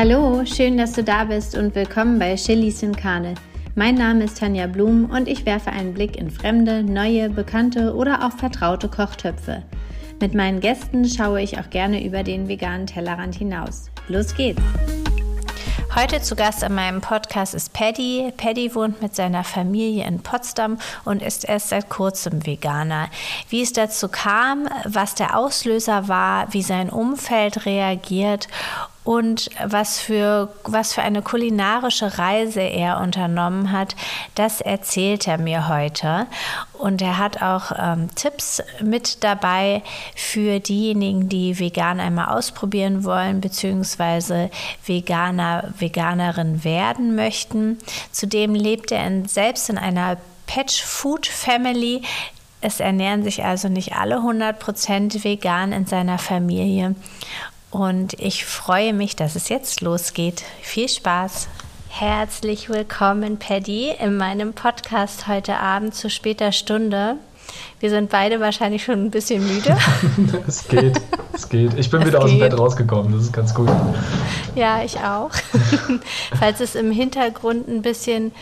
Hallo, schön, dass du da bist und willkommen bei Chilis in Karne. Mein Name ist Tanja Blum und ich werfe einen Blick in fremde, neue, bekannte oder auch vertraute Kochtöpfe. Mit meinen Gästen schaue ich auch gerne über den veganen Tellerrand hinaus. Los geht's! Heute zu Gast an meinem Podcast ist Paddy. Paddy wohnt mit seiner Familie in Potsdam und ist erst seit kurzem Veganer. Wie es dazu kam, was der Auslöser war, wie sein Umfeld reagiert und was für, was für eine kulinarische Reise er unternommen hat, das erzählt er mir heute. Und er hat auch ähm, Tipps mit dabei für diejenigen, die vegan einmal ausprobieren wollen, beziehungsweise Veganer, Veganerin werden möchten. Zudem lebt er in, selbst in einer Patch Food Family, es ernähren sich also nicht alle 100% vegan in seiner Familie. Und ich freue mich, dass es jetzt losgeht. Viel Spaß! Herzlich willkommen, Paddy, in meinem Podcast heute Abend zu später Stunde. Wir sind beide wahrscheinlich schon ein bisschen müde. es geht, es geht. Ich bin es wieder geht. aus dem Bett rausgekommen, das ist ganz gut. Ja, ich auch. Falls es im Hintergrund ein bisschen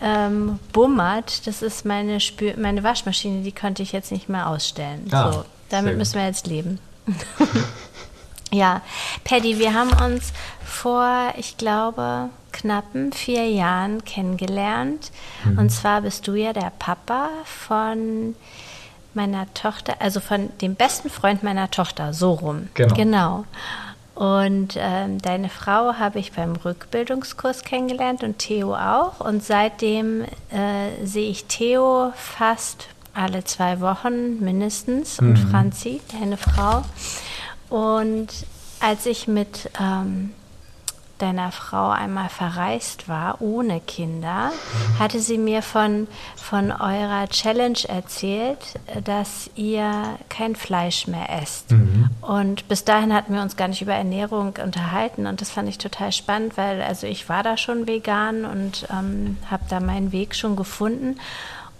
ähm, bummert, das ist meine, Spür meine Waschmaschine, die konnte ich jetzt nicht mehr ausstellen. Ah, so, damit müssen wir jetzt leben. Ja, Paddy, wir haben uns vor, ich glaube, knappen vier Jahren kennengelernt. Mhm. Und zwar bist du ja der Papa von meiner Tochter, also von dem besten Freund meiner Tochter, so rum. Genau. genau. Und ähm, deine Frau habe ich beim Rückbildungskurs kennengelernt und Theo auch. Und seitdem äh, sehe ich Theo fast alle zwei Wochen mindestens und mhm. Franzi, deine Frau. Und als ich mit ähm, deiner Frau einmal verreist war, ohne Kinder, hatte sie mir von, von eurer Challenge erzählt, dass ihr kein Fleisch mehr esst. Mhm. Und bis dahin hatten wir uns gar nicht über Ernährung unterhalten und das fand ich total spannend, weil also ich war da schon vegan und ähm, habe da meinen Weg schon gefunden.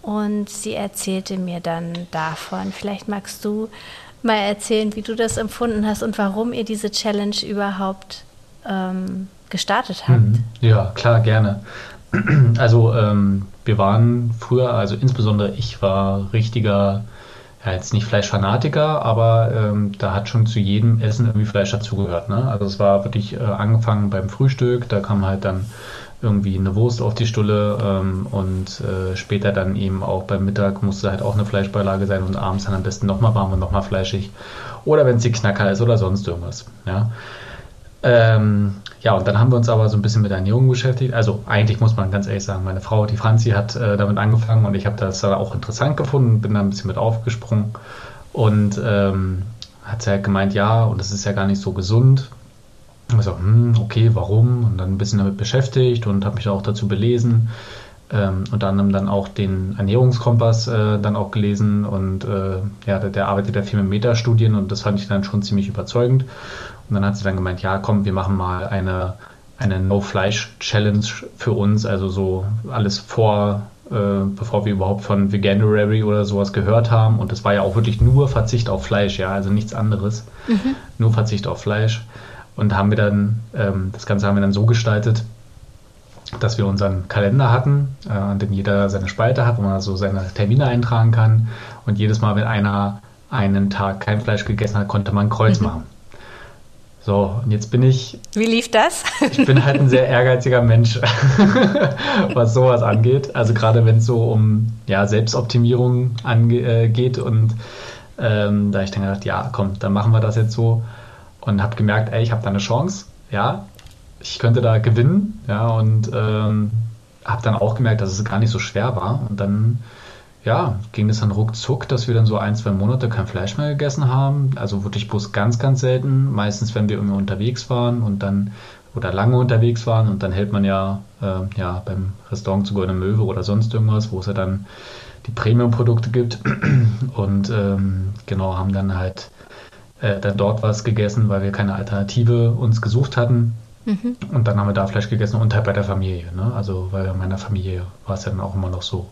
Und sie erzählte mir dann davon. Vielleicht magst du mal erzählen, wie du das empfunden hast und warum ihr diese Challenge überhaupt ähm, gestartet habt. Mhm. Ja, klar, gerne. Also ähm, wir waren früher, also insbesondere ich war richtiger, ja jetzt nicht Fleischfanatiker, aber ähm, da hat schon zu jedem Essen irgendwie Fleisch dazugehört. Ne? Also es war wirklich äh, angefangen beim Frühstück, da kam halt dann irgendwie eine Wurst auf die Stulle ähm, und äh, später dann eben auch beim Mittag musste halt auch eine Fleischbeilage sein und abends dann am besten nochmal warm und nochmal fleischig. Oder wenn es die Knacker ist oder sonst irgendwas. Ja. Ähm, ja, und dann haben wir uns aber so ein bisschen mit Ernährung beschäftigt. Also eigentlich muss man ganz ehrlich sagen, meine Frau, die Franzi, hat äh, damit angefangen und ich habe das dann auch interessant gefunden, bin da ein bisschen mit aufgesprungen und ähm, hat sie halt gemeint, ja, und das ist ja gar nicht so gesund. Und ich so, hm, okay, warum? Und dann ein bisschen damit beschäftigt und habe mich auch dazu belesen. Ähm, unter anderem dann auch den Ernährungskompass äh, dann auch gelesen und äh, ja, der, der, arbeitet ja viel mit Metastudien und das fand ich dann schon ziemlich überzeugend. Und dann hat sie dann gemeint, ja, komm, wir machen mal eine, eine No-Fleisch-Challenge für uns, also so alles vor, äh, bevor wir überhaupt von Veganuary oder sowas gehört haben. Und das war ja auch wirklich nur Verzicht auf Fleisch, ja, also nichts anderes. Mhm. Nur Verzicht auf Fleisch. Und haben wir dann, ähm, das Ganze haben wir dann so gestaltet, dass wir unseren Kalender hatten, äh, an dem jeder seine Spalte hat, wo man so seine Termine eintragen kann. Und jedes Mal, wenn einer einen Tag kein Fleisch gegessen hat, konnte man ein Kreuz mhm. machen. So, und jetzt bin ich. Wie lief das? ich bin halt ein sehr ehrgeiziger Mensch, was sowas angeht. Also gerade wenn es so um ja, Selbstoptimierung angeht. Äh, und ähm, da ich dann gedacht, ja, komm, dann machen wir das jetzt so und habe gemerkt, ey, ich habe da eine Chance, ja, ich könnte da gewinnen, ja, und ähm, habe dann auch gemerkt, dass es gar nicht so schwer war und dann ja, ging es dann ruckzuck, dass wir dann so ein, zwei Monate kein Fleisch mehr gegessen haben. Also wirklich bloß ganz, ganz selten. Meistens, wenn wir irgendwie unterwegs waren und dann oder lange unterwegs waren und dann hält man ja, äh, ja beim Restaurant zu Goldene Möwe oder sonst irgendwas, wo es ja dann die Premium-Produkte gibt. Und ähm, genau, haben dann halt äh, dann dort was gegessen, weil wir keine Alternative uns gesucht hatten. Mhm. Und dann haben wir da Fleisch gegessen und halt bei der Familie. Ne? Also bei meiner Familie war es ja dann auch immer noch so.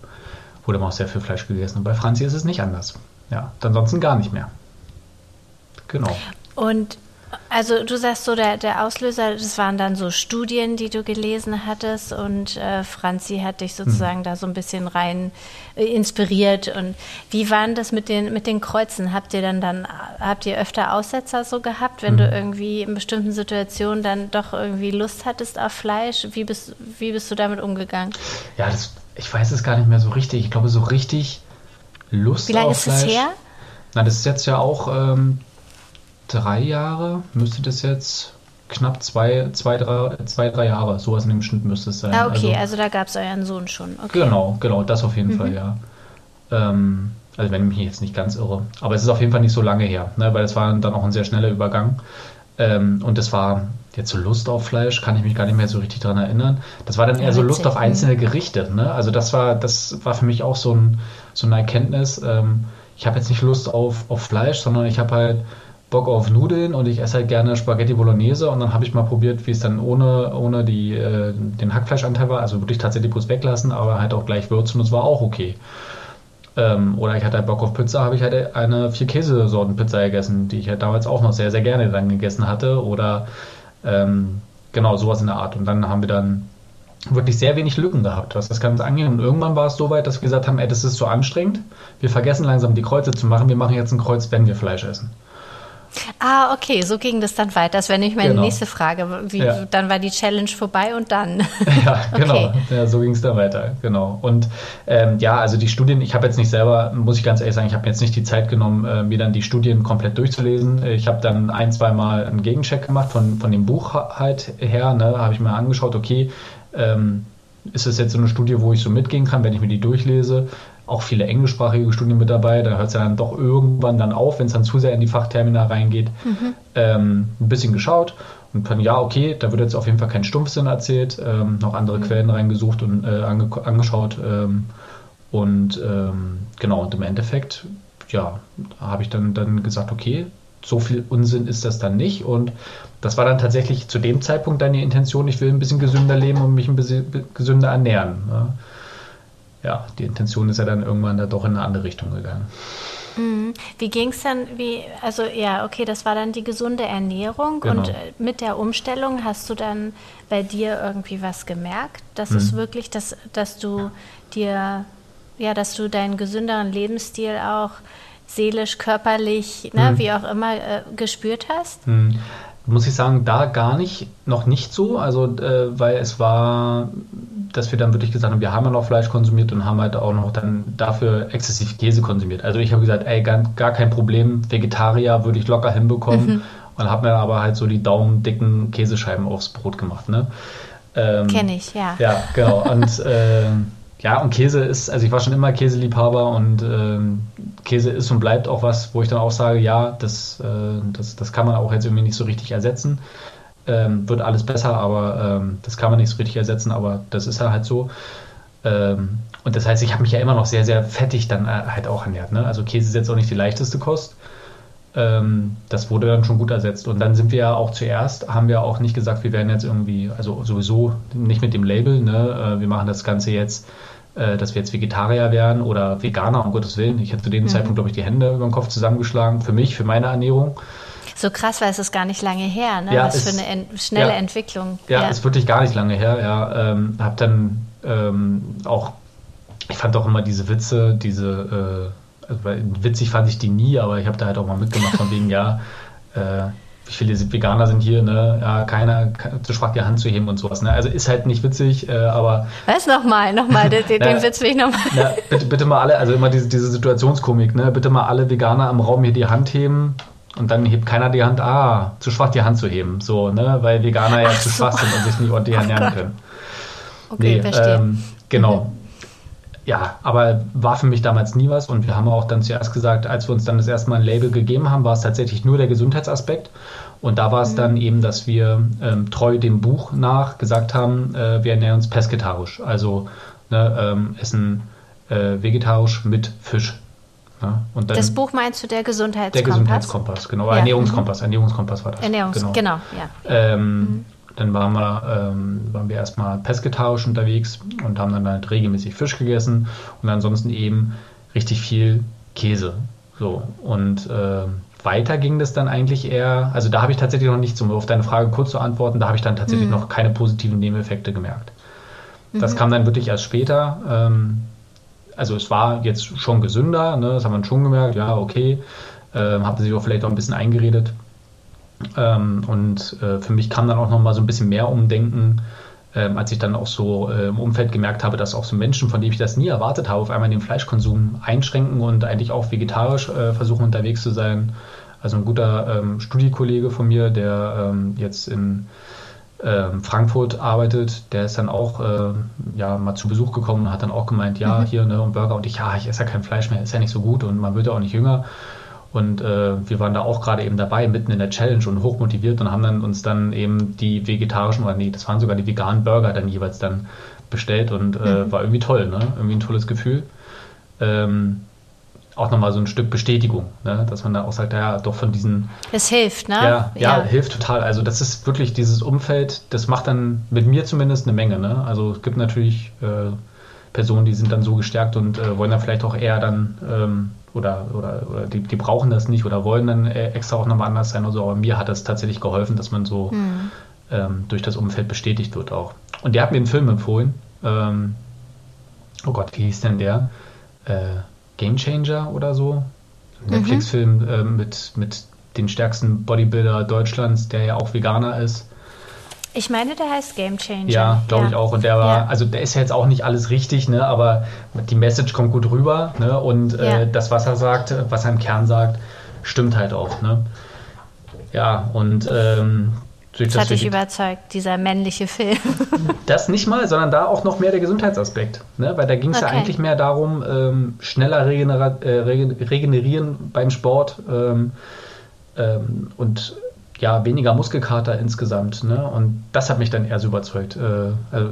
Wurde immer auch sehr viel Fleisch gegessen. Und bei Franzi ist es nicht anders. Ja, ansonsten gar nicht mehr. Genau. Und Also du sagst so, der, der Auslöser, das waren dann so Studien, die du gelesen hattest und äh, Franzi hat dich sozusagen mhm. da so ein bisschen rein äh, inspiriert. Und wie waren das mit den, mit den Kreuzen? Habt ihr dann dann, habt ihr öfter Aussetzer so gehabt, wenn mhm. du irgendwie in bestimmten Situationen dann doch irgendwie Lust hattest auf Fleisch? Wie bist, wie bist du damit umgegangen? Ja, das, ich weiß es gar nicht mehr so richtig. Ich glaube, so richtig Lust auf Fleisch. Wie lange ist es her? Na, das ist jetzt ja auch ähm, drei Jahre, müsste das jetzt knapp zwei, zwei, drei, zwei, drei Jahre, sowas in dem Schnitt müsste es sein. Ah, okay, also, also da gab es euren Sohn schon. Okay. Genau, genau, das auf jeden mhm. Fall, ja. Ähm, also wenn ich mich jetzt nicht ganz irre. Aber es ist auf jeden Fall nicht so lange her, ne, weil es war dann auch ein sehr schneller Übergang. Ähm, und das war jetzt so Lust auf Fleisch, kann ich mich gar nicht mehr so richtig daran erinnern. Das war dann eher so Lust auf einzelne Gerichte. Ne? Also das war, das war für mich auch so, ein, so eine Erkenntnis. Ähm, ich habe jetzt nicht Lust auf, auf Fleisch, sondern ich habe halt Bock auf Nudeln und ich esse halt gerne Spaghetti Bolognese und dann habe ich mal probiert, wie es dann ohne, ohne die, äh, den Hackfleischanteil war, also wirklich tatsächlich bloß weglassen, aber halt auch gleich würzen und es war auch okay. Ähm, oder ich hatte halt Bock auf Pizza, habe ich halt eine vier Käsesorten Pizza gegessen, die ich halt damals auch noch sehr, sehr gerne dann gegessen hatte oder ähm, genau sowas in der Art. Und dann haben wir dann wirklich sehr wenig Lücken gehabt, was das Ganze angeht. Und irgendwann war es so weit, dass wir gesagt haben, ey, das ist so anstrengend, wir vergessen langsam die Kreuze zu machen, wir machen jetzt ein Kreuz, wenn wir Fleisch essen. Ah, okay, so ging das dann weiter. Das wäre nämlich meine genau. nächste Frage. Wie, ja. Dann war die Challenge vorbei und dann. Ja, genau. Okay. Ja, so ging es dann weiter. Genau. Und ähm, ja, also die Studien, ich habe jetzt nicht selber, muss ich ganz ehrlich sagen, ich habe jetzt nicht die Zeit genommen, äh, mir dann die Studien komplett durchzulesen. Ich habe dann ein, zwei Mal einen Gegencheck gemacht von, von dem Buch halt her. Ne, habe ich mir angeschaut, okay, ähm, ist es jetzt so eine Studie, wo ich so mitgehen kann, wenn ich mir die durchlese? Auch viele englischsprachige Studien mit dabei. Da hört es ja dann doch irgendwann dann auf, wenn es dann zu sehr in die Fachtermina reingeht. Mhm. Ähm, ein bisschen geschaut und dann, ja, okay, da wird jetzt auf jeden Fall kein Stumpfsinn erzählt, ähm, noch andere mhm. Quellen reingesucht und äh, ange angeschaut. Ähm, und ähm, genau, und im Endeffekt, ja, habe ich dann, dann gesagt, okay, so viel Unsinn ist das dann nicht. Und das war dann tatsächlich zu dem Zeitpunkt deine Intention, ich will ein bisschen gesünder leben und mich ein bisschen gesünder ernähren. Ne? Ja, die Intention ist ja dann irgendwann da doch in eine andere Richtung gegangen. Mhm. Wie ging es dann, wie, also ja, okay, das war dann die gesunde Ernährung genau. und äh, mit der Umstellung hast du dann bei dir irgendwie was gemerkt? Das mhm. ist wirklich, dass, dass du dir, ja, dass du deinen gesünderen Lebensstil auch seelisch, körperlich, ne, mhm. wie auch immer, äh, gespürt hast? Mhm muss ich sagen, da gar nicht, noch nicht so. Also, äh, weil es war, dass wir dann wirklich gesagt haben, wir haben ja noch Fleisch konsumiert und haben halt auch noch dann dafür exzessiv Käse konsumiert. Also ich habe gesagt, ey, gar, gar, kein Problem, Vegetarier würde ich locker hinbekommen mhm. und habe mir aber halt so die daumendicken Käsescheiben aufs Brot gemacht. Ne? Ähm, Kenne ich, ja. Ja, genau. Und äh, ja, und Käse ist, also ich war schon immer Käseliebhaber und ähm, Käse ist und bleibt auch was, wo ich dann auch sage, ja, das, äh, das, das kann man auch jetzt irgendwie nicht so richtig ersetzen. Ähm, wird alles besser, aber ähm, das kann man nicht so richtig ersetzen, aber das ist halt so. Ähm, und das heißt, ich habe mich ja immer noch sehr, sehr fettig dann äh, halt auch ernährt. Ne? Also Käse ist jetzt auch nicht die leichteste Kost. Ähm, das wurde dann schon gut ersetzt. Und dann sind wir ja auch zuerst, haben wir auch nicht gesagt, wir werden jetzt irgendwie, also sowieso nicht mit dem Label, ne? Äh, wir machen das Ganze jetzt äh, dass wir jetzt Vegetarier wären oder Veganer, um Gottes Willen. Ich hätte zu dem mhm. Zeitpunkt, glaube ich, die Hände über den Kopf zusammengeschlagen, für mich, für meine Ernährung. So krass, weil es ist gar nicht lange her, ne? Ja, Was für eine en schnelle ja, Entwicklung. Ja, ja, ist wirklich gar nicht lange her, ja. Ähm, hab dann ähm, auch, ich fand auch immer diese Witze, diese, äh, also, witzig fand ich die nie, aber ich habe da halt auch mal mitgemacht von wegen, ja, äh, viele Veganer sind hier, ne? Ja, keiner zu schwach die Hand zu heben und sowas. Ne? Also ist halt nicht witzig, äh, aber. Was nochmal, nochmal, den, den na, Witz will ich nochmal. bitte, bitte mal alle, also immer diese, diese Situationskomik, ne? Bitte mal alle Veganer im Raum hier die Hand heben und dann hebt keiner die Hand, ah, zu schwach die Hand zu heben. So, ne? Weil Veganer ja Ach zu so. schwach sind und sich nicht ordentlich ernähren oh können. Okay, nee, verstehe. Ähm, genau. Mhm ja, aber war für mich damals nie was und wir haben auch dann zuerst gesagt, als wir uns dann das erste Mal ein Label gegeben haben, war es tatsächlich nur der Gesundheitsaspekt und da war es mhm. dann eben, dass wir ähm, treu dem Buch nach gesagt haben, äh, wir ernähren uns pesketarisch, also ne, ähm, essen äh, vegetarisch mit Fisch. Ne? Und dann, das Buch meinst du der Gesundheitskompass? Der Gesundheitskompass, genau. Ja. Ernährungskompass, mhm. Ernährungskompass war das. Ernährungs genau, genau ja. Ähm, mhm. Dann waren wir, ähm, waren wir erstmal pesketarisch unterwegs und haben dann halt regelmäßig Fisch gegessen und ansonsten eben richtig viel Käse. So. Und äh, weiter ging das dann eigentlich eher, also da habe ich tatsächlich noch nicht, um auf deine Frage kurz zu antworten, da habe ich dann tatsächlich mhm. noch keine positiven Nebeneffekte gemerkt. Das mhm. kam dann wirklich erst später. Ähm, also es war jetzt schon gesünder, ne? das hat man schon gemerkt, ja, okay, ähm, habe sich auch vielleicht auch ein bisschen eingeredet. Ähm, und äh, für mich kam dann auch noch mal so ein bisschen mehr Umdenken, ähm, als ich dann auch so äh, im Umfeld gemerkt habe, dass auch so Menschen, von denen ich das nie erwartet habe, auf einmal den Fleischkonsum einschränken und eigentlich auch vegetarisch äh, versuchen unterwegs zu sein. Also ein guter ähm, Studiekollege von mir, der jetzt in Frankfurt arbeitet, der ist dann auch äh, ja, mal zu Besuch gekommen und hat dann auch gemeint, ja, mhm. hier ne, und Burger und ich, ja, ich esse ja kein Fleisch mehr, ist ja nicht so gut und man wird ja auch nicht jünger. Und äh, wir waren da auch gerade eben dabei, mitten in der Challenge und hochmotiviert und haben dann uns dann eben die vegetarischen, oder nee, das waren sogar die veganen Burger dann jeweils dann bestellt und äh, mhm. war irgendwie toll, ne? Irgendwie ein tolles Gefühl. Ähm, auch nochmal so ein Stück Bestätigung, ne? dass man da auch sagt, ja, doch von diesen. Es hilft, ne? Ja, ja, ja, hilft total. Also das ist wirklich dieses Umfeld, das macht dann mit mir zumindest eine Menge. Ne? Also es gibt natürlich äh, Personen, die sind dann so gestärkt und äh, wollen dann vielleicht auch eher dann ähm, oder, oder, oder die, die, brauchen das nicht oder wollen dann äh, extra auch nochmal anders sein oder so. Aber mir hat das tatsächlich geholfen, dass man so hm. ähm, durch das Umfeld bestätigt wird auch. Und der hat mir einen Film empfohlen. Ähm, oh Gott, wie hieß denn der? Äh, Game Changer oder so. Netflix-Film mhm. äh, mit, mit den stärksten Bodybuilder Deutschlands, der ja auch Veganer ist. Ich meine, der heißt Game Changer. Ja, glaube ja. ich auch. Und der war, ja. also der ist ja jetzt auch nicht alles richtig, ne, aber die Message kommt gut rüber, ne? Und äh, ja. äh, das, was er sagt, was er im Kern sagt, stimmt halt auch, ne? Ja, und ähm, das, das hat dich überzeugt, dieser männliche Film. das nicht mal, sondern da auch noch mehr der Gesundheitsaspekt. Ne? Weil da ging es okay. ja eigentlich mehr darum, ähm, schneller regenera äh, regenerieren beim Sport ähm, ähm, und ja, weniger Muskelkater insgesamt. Ne? Und das hat mich dann eher so überzeugt. Äh, also,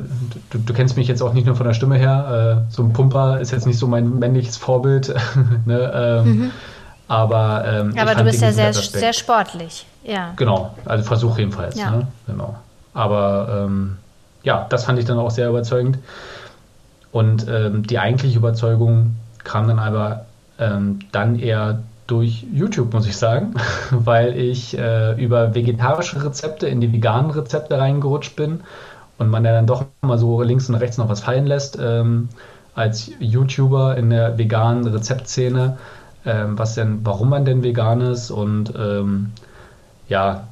du, du, kennst mich jetzt auch nicht nur von der Stimme her. Äh, so ein Pumper ist jetzt nicht so mein männliches Vorbild. ne? Ähm, mhm. Aber, ähm, aber du bist ja sehr, sehr sportlich. Ja. Genau, also Versuch jedenfalls. Ja. Ne? Genau. Aber ähm, ja, das fand ich dann auch sehr überzeugend. Und ähm, die eigentliche Überzeugung kam dann aber ähm, dann eher durch YouTube, muss ich sagen, weil ich äh, über vegetarische Rezepte in die veganen Rezepte reingerutscht bin und man ja dann doch mal so links und rechts noch was fallen lässt ähm, als YouTuber in der veganen Rezeptszene, ähm, was denn, warum man denn vegan ist und ähm, ja,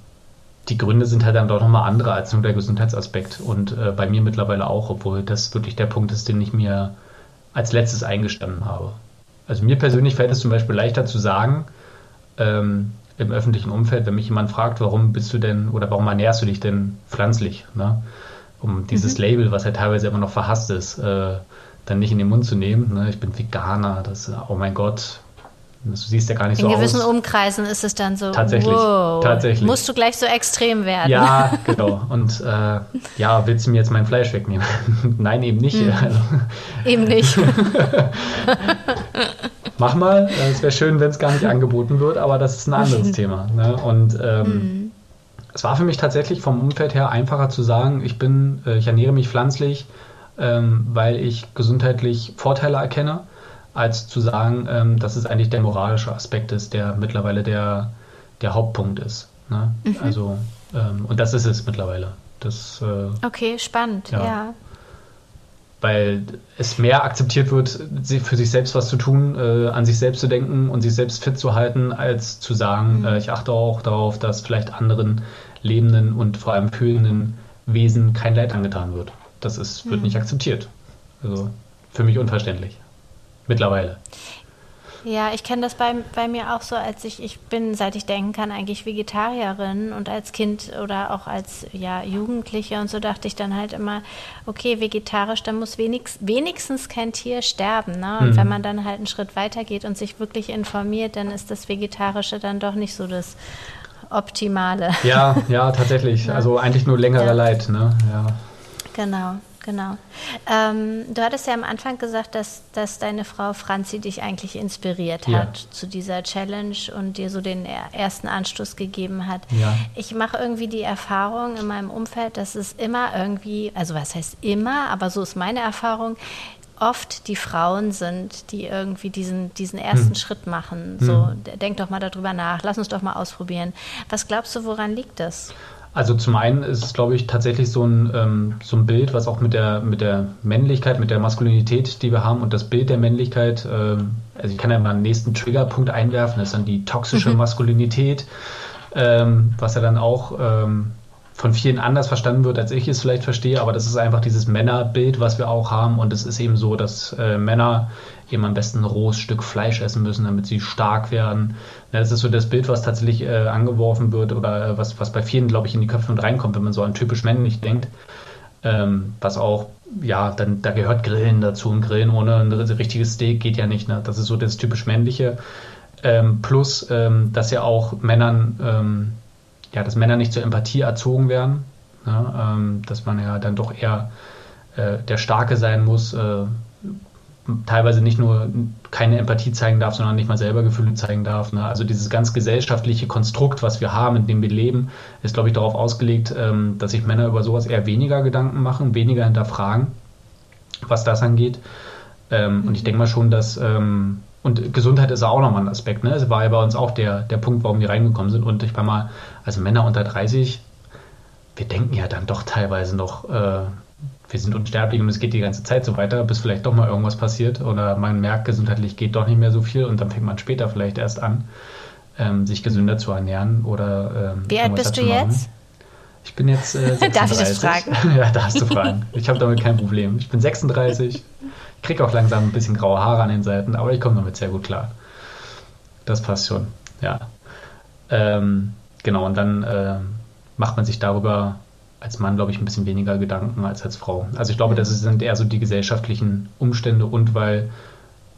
die Gründe sind halt dann doch nochmal andere als nur der Gesundheitsaspekt. Und äh, bei mir mittlerweile auch, obwohl das wirklich der Punkt ist, den ich mir als letztes eingestanden habe. Also mir persönlich fällt es zum Beispiel leichter zu sagen, ähm, im öffentlichen Umfeld, wenn mich jemand fragt, warum bist du denn oder warum ernährst du dich denn pflanzlich, ne? um dieses mhm. Label, was ja teilweise immer noch verhasst ist, äh, dann nicht in den Mund zu nehmen. Ne? Ich bin Veganer, das, oh mein Gott, Du siehst ja gar nicht In so aus. In gewissen Umkreisen ist es dann so, tatsächlich, wow, tatsächlich. musst du gleich so extrem werden. Ja, genau. Und äh, ja, willst du mir jetzt mein Fleisch wegnehmen? Nein, eben nicht. Hm. eben nicht. Mach mal. Es wäre schön, wenn es gar nicht angeboten wird, aber das ist ein anderes Thema. Ne? Und ähm, hm. es war für mich tatsächlich vom Umfeld her einfacher zu sagen, ich bin, äh, ich ernähre mich pflanzlich, ähm, weil ich gesundheitlich Vorteile erkenne als zu sagen, ähm, dass es eigentlich der moralische Aspekt ist, der mittlerweile der, der Hauptpunkt ist. Ne? Mhm. Also, ähm, und das ist es mittlerweile. Das, äh, okay, spannend, ja. ja. Weil es mehr akzeptiert wird, für sich selbst was zu tun, äh, an sich selbst zu denken und sich selbst fit zu halten, als zu sagen, mhm. äh, ich achte auch darauf, dass vielleicht anderen lebenden und vor allem fühlenden Wesen kein Leid angetan wird. Das ist, wird mhm. nicht akzeptiert. Also für mich unverständlich mittlerweile. Ja, ich kenne das bei, bei mir auch so, als ich, ich bin, seit ich denken kann, eigentlich Vegetarierin und als Kind oder auch als ja, Jugendliche und so dachte ich dann halt immer, okay, vegetarisch, da muss wenigst, wenigstens kein Tier sterben. Ne? Und mhm. wenn man dann halt einen Schritt weiter geht und sich wirklich informiert, dann ist das Vegetarische dann doch nicht so das Optimale. Ja, ja, tatsächlich. Ja. Also eigentlich nur längerer ja. Leid, ne? Ja. Genau genau. Ähm, du hattest ja am Anfang gesagt, dass, dass deine Frau Franzi dich eigentlich inspiriert ja. hat zu dieser Challenge und dir so den ersten Anstoß gegeben hat. Ja. Ich mache irgendwie die Erfahrung in meinem Umfeld, dass es immer irgendwie, also was heißt immer, aber so ist meine Erfahrung, oft die Frauen sind, die irgendwie diesen, diesen ersten hm. Schritt machen. So, hm. denk doch mal darüber nach, lass uns doch mal ausprobieren. Was glaubst du, woran liegt das? Also zum einen ist es, glaube ich, tatsächlich so ein, ähm, so ein Bild, was auch mit der, mit der Männlichkeit, mit der Maskulinität, die wir haben und das Bild der Männlichkeit, ähm, also ich kann ja mal einen nächsten Triggerpunkt einwerfen, das ist dann die toxische mhm. Maskulinität, ähm, was ja dann auch ähm, von vielen anders verstanden wird, als ich es vielleicht verstehe, aber das ist einfach dieses Männerbild, was wir auch haben. Und es ist eben so, dass äh, Männer eben am besten ein rohes Stück Fleisch essen müssen, damit sie stark werden. Ja, das ist so das Bild, was tatsächlich äh, angeworfen wird oder äh, was, was bei vielen, glaube ich, in die Köpfe und reinkommt, wenn man so an typisch männlich denkt. Ähm, was auch, ja, dann da gehört Grillen dazu und Grillen ohne ein richtiges Steak geht ja nicht. Ne? Das ist so das typisch männliche. Ähm, plus, ähm, dass ja auch Männern ähm, ja, dass Männer nicht zur Empathie erzogen werden, ne? ähm, dass man ja dann doch eher äh, der Starke sein muss, äh, teilweise nicht nur keine Empathie zeigen darf, sondern nicht mal selber Gefühle zeigen darf. Ne? Also dieses ganz gesellschaftliche Konstrukt, was wir haben, in dem wir leben, ist, glaube ich, darauf ausgelegt, ähm, dass sich Männer über sowas eher weniger Gedanken machen, weniger hinterfragen, was das angeht. Ähm, mhm. Und ich denke mal schon, dass ähm, und Gesundheit ist auch nochmal ein Aspekt. Ne? Es war ja bei uns auch der, der Punkt, warum wir reingekommen sind. Und ich war mal, also Männer unter 30, wir denken ja dann doch teilweise noch, äh, wir sind unsterblich und es geht die ganze Zeit so weiter, bis vielleicht doch mal irgendwas passiert oder man merkt, gesundheitlich geht doch nicht mehr so viel und dann fängt man später vielleicht erst an, ähm, sich gesünder zu ernähren oder. Ähm, Wie alt bist du jetzt? Ich bin jetzt äh, 36. Darf ich das fragen? ja, darfst du fragen. Ich habe damit kein Problem. Ich bin 36 kriege auch langsam ein bisschen graue Haare an den Seiten, aber ich komme damit sehr gut klar. Das passt schon, ja. Ähm, genau, und dann äh, macht man sich darüber als Mann, glaube ich, ein bisschen weniger Gedanken als als Frau. Also ich glaube, das sind eher so die gesellschaftlichen Umstände und weil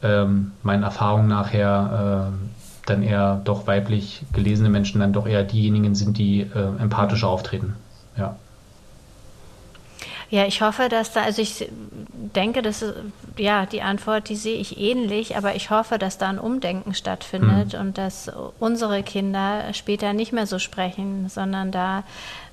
ähm, meinen Erfahrungen nachher äh, dann eher doch weiblich gelesene Menschen dann doch eher diejenigen sind, die äh, empathischer auftreten. Ja. Ja, ich hoffe, dass da, also ich denke, dass ja die Antwort, die sehe ich ähnlich, aber ich hoffe, dass da ein Umdenken stattfindet mhm. und dass unsere Kinder später nicht mehr so sprechen, sondern da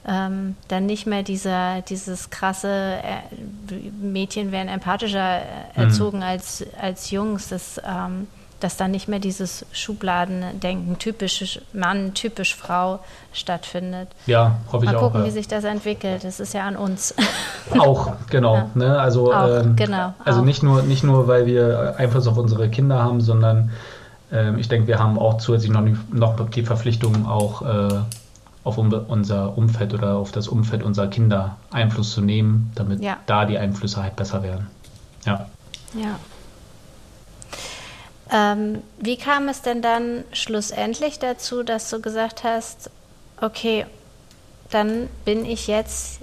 ähm, dann nicht mehr dieser, dieses krasse äh, Mädchen werden empathischer äh, mhm. erzogen mhm. als, als Jungs. Das ähm, dass dann nicht mehr dieses Schubladendenken, typisch Mann, typisch Frau stattfindet. Ja, hoffe ich auch. Mal gucken, wie sich das entwickelt. Das ist ja an uns. Auch, genau. Ja. Ne? Also, auch, ähm, genau, also nicht, nur, nicht nur, weil wir Einfluss auf unsere Kinder haben, sondern ähm, ich denke, wir haben auch zusätzlich noch, noch die Verpflichtung, auch äh, auf unser Umfeld oder auf das Umfeld unserer Kinder Einfluss zu nehmen, damit ja. da die Einflüsse halt besser werden. Ja. Ja. Ähm, wie kam es denn dann schlussendlich dazu, dass du gesagt hast, okay, dann bin ich jetzt,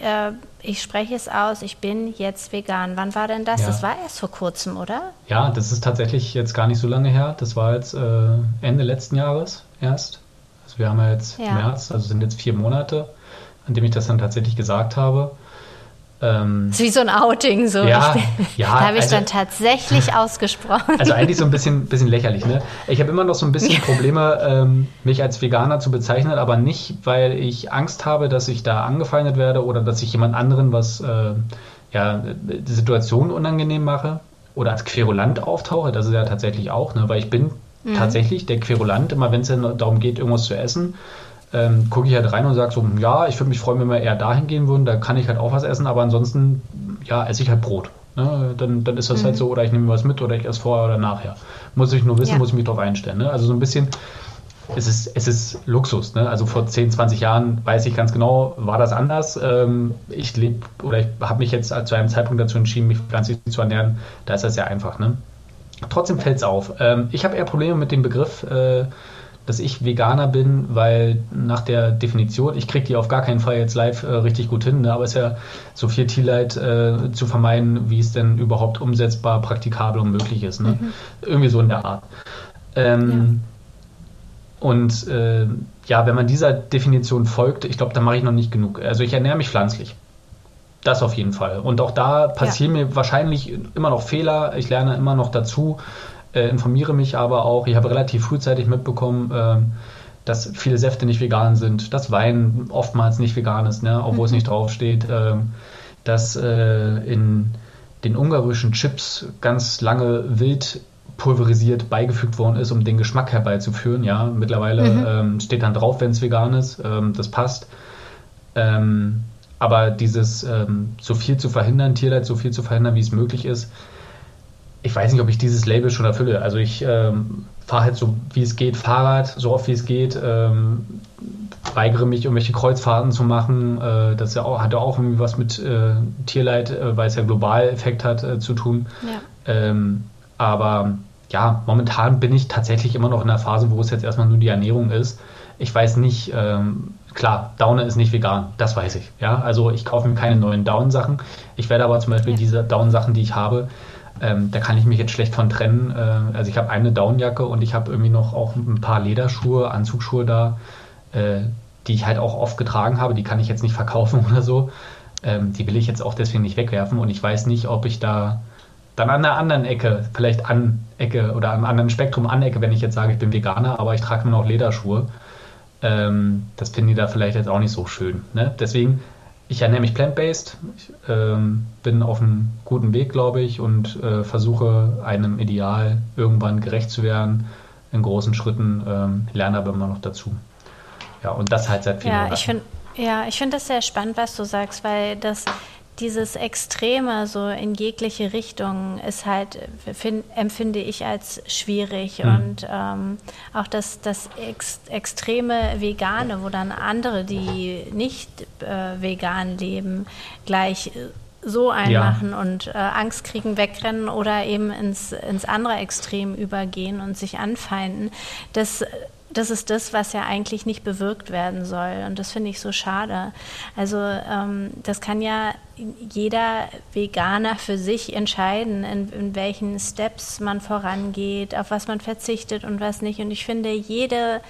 äh, ich spreche es aus, ich bin jetzt vegan. Wann war denn das? Ja. Das war erst vor kurzem, oder? Ja, das ist tatsächlich jetzt gar nicht so lange her. Das war jetzt äh, Ende letzten Jahres erst. Also wir haben ja jetzt ja. März, also sind jetzt vier Monate, an dem ich das dann tatsächlich gesagt habe. Ähm, das ist wie so ein Outing, so. Ja, ja, da habe ich also, dann tatsächlich ausgesprochen. Also eigentlich so ein bisschen, bisschen lächerlich. Ne? Ich habe immer noch so ein bisschen Probleme, ähm, mich als Veganer zu bezeichnen, aber nicht, weil ich Angst habe, dass ich da angefeindet werde oder dass ich jemand anderen was, äh, ja, die Situation unangenehm mache oder als Querulant auftauche. Das ist ja tatsächlich auch, ne? weil ich bin mhm. tatsächlich der Querulant, immer wenn es darum geht, irgendwas zu essen ähm, gucke ich halt rein und sage so, ja, ich würde mich freuen, wenn wir eher dahin gehen würden, da kann ich halt auch was essen, aber ansonsten, ja, esse ich halt Brot. Ne? Dann, dann ist das halt mhm. halt so, oder ich nehme was mit oder ich esse vorher oder nachher. Muss ich nur wissen, ja. muss ich mich darauf einstellen. Ne? Also so ein bisschen, es ist, es ist Luxus. Ne? Also vor 10, 20 Jahren weiß ich ganz genau, war das anders. Ähm, ich lebe oder ich habe mich jetzt zu einem Zeitpunkt dazu entschieden, mich pflanzlich zu ernähren. Da ist das sehr einfach. Ne? Trotzdem fällt es auf. Ähm, ich habe eher Probleme mit dem Begriff. Äh, dass ich Veganer bin, weil nach der Definition, ich kriege die auf gar keinen Fall jetzt live äh, richtig gut hin, ne? aber es ist ja so viel Tierleid äh, zu vermeiden, wie es denn überhaupt umsetzbar, praktikabel und möglich ist. Ne? Mhm. Irgendwie so in der Art. Ähm, ja. Und äh, ja, wenn man dieser Definition folgt, ich glaube, da mache ich noch nicht genug. Also ich ernähre mich pflanzlich. Das auf jeden Fall. Und auch da passieren ja. mir wahrscheinlich immer noch Fehler. Ich lerne immer noch dazu äh, informiere mich aber auch. Ich habe relativ frühzeitig mitbekommen, äh, dass viele Säfte nicht vegan sind, dass Wein oftmals nicht vegan ist, ne, obwohl mhm. es nicht draufsteht, äh, dass äh, in den ungarischen Chips ganz lange wild pulverisiert beigefügt worden ist, um den Geschmack herbeizuführen. Ja, mittlerweile mhm. ähm, steht dann drauf, wenn es vegan ist. Ähm, das passt. Ähm, aber dieses ähm, so viel zu verhindern, Tierleid so viel zu verhindern, wie es möglich ist, ich weiß nicht, ob ich dieses Label schon erfülle. Also ich ähm, fahre halt so, wie es geht, Fahrrad, so oft wie es geht. Ähm, weigere mich, irgendwelche Kreuzfahrten zu machen. Äh, das ja auch, hat ja auch irgendwie was mit äh, Tierleid, äh, weil es ja global Effekt hat, äh, zu tun. Ja. Ähm, aber ja, momentan bin ich tatsächlich immer noch in der Phase, wo es jetzt erstmal nur die Ernährung ist. Ich weiß nicht, ähm, klar, Downer ist nicht vegan, das weiß ich. Ja, also ich kaufe mir keine neuen Down-Sachen. Ich werde aber zum Beispiel ja. diese Down-Sachen, die ich habe, ähm, da kann ich mich jetzt schlecht von trennen. Äh, also ich habe eine Downjacke und ich habe irgendwie noch auch ein paar Lederschuhe, Anzugsschuhe da, äh, die ich halt auch oft getragen habe. Die kann ich jetzt nicht verkaufen oder so. Ähm, die will ich jetzt auch deswegen nicht wegwerfen und ich weiß nicht, ob ich da dann an der anderen Ecke, vielleicht an Ecke oder am anderen Spektrum an Ecke, wenn ich jetzt sage, ich bin Veganer, aber ich trage immer noch Lederschuhe. Ähm, das finden die da vielleicht jetzt auch nicht so schön. Ne? Deswegen, ich ernähre mich plant-based, ich, ähm, bin auf einem guten Weg, glaube ich, und äh, versuche einem Ideal irgendwann gerecht zu werden, in großen Schritten, ähm, lerne aber immer noch dazu. Ja, und das halt seit vielen ja, Jahren. Ich find, ja, ich finde das sehr spannend, was du sagst, weil das dieses Extreme so in jegliche Richtung ist halt, find, empfinde ich als schwierig. Mhm. Und ähm, auch das, das Ex extreme Vegane, wo dann andere, die nicht äh, vegan leben, gleich so einmachen ja. und äh, Angst kriegen, wegrennen oder eben ins, ins andere Extrem übergehen und sich anfeinden. Das das ist das, was ja eigentlich nicht bewirkt werden soll. Und das finde ich so schade. Also ähm, das kann ja jeder Veganer für sich entscheiden, in, in, welchen Steps man vorangeht, auf was man verzichtet und was nicht. Und ich finde, jede,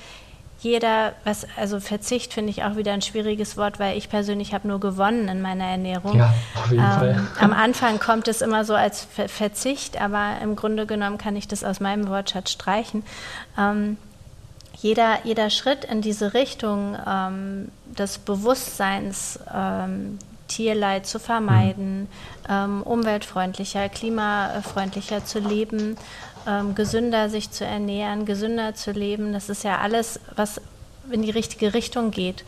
jeder, was, also Verzicht finde ich auch wieder ein schwieriges Wort, weil ich persönlich habe nur gewonnen in meiner Ernährung. Ja, auf jeden ähm, Fall. Am Anfang kommt es immer so als Ver Verzicht, aber im Grunde genommen kann ich das aus meinem Wortschatz streichen. Ähm, jeder, jeder Schritt in diese Richtung ähm, des Bewusstseins, ähm, Tierleid zu vermeiden, ähm, umweltfreundlicher, klimafreundlicher zu leben, ähm, gesünder sich zu ernähren, gesünder zu leben, das ist ja alles, was in die richtige Richtung geht.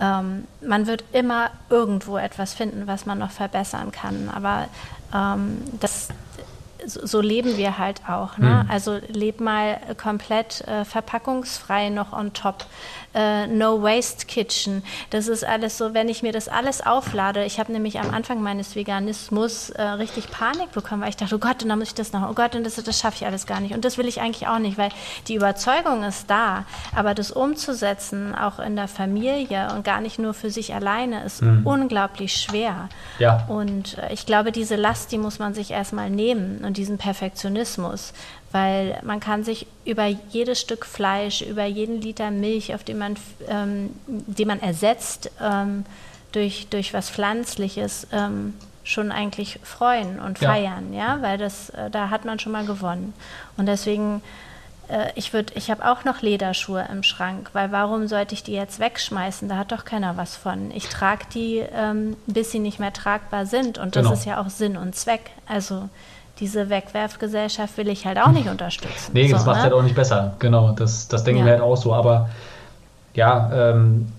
Ähm, man wird immer irgendwo etwas finden, was man noch verbessern kann, aber ähm, das so, leben wir halt auch. Ne? Mhm. Also leb mal komplett äh, verpackungsfrei noch on top. Äh, no Waste Kitchen. Das ist alles so, wenn ich mir das alles auflade. Ich habe nämlich am Anfang meines Veganismus äh, richtig Panik bekommen, weil ich dachte, oh Gott, und dann muss ich das noch, oh Gott, und das, das schaffe ich alles gar nicht. Und das will ich eigentlich auch nicht, weil die Überzeugung ist da, aber das umzusetzen, auch in der Familie und gar nicht nur für sich alleine, ist mhm. unglaublich schwer. Ja. Und äh, ich glaube, diese Last, die muss man sich erstmal nehmen und diesen Perfektionismus, weil man kann sich über jedes Stück Fleisch, über jeden Liter Milch, auf den man, ähm, den man ersetzt ähm, durch, durch was Pflanzliches, ähm, schon eigentlich freuen und feiern, ja, ja? weil das, äh, da hat man schon mal gewonnen. Und deswegen, äh, ich würde, ich habe auch noch Lederschuhe im Schrank, weil warum sollte ich die jetzt wegschmeißen? Da hat doch keiner was von. Ich trage die, ähm, bis sie nicht mehr tragbar sind und genau. das ist ja auch Sinn und Zweck. Also diese Wegwerfgesellschaft will ich halt auch nicht unterstützen. Nee, das so, macht ne? halt auch nicht besser. Genau, das, das denken ja. wir halt auch so. Aber ja, ähm,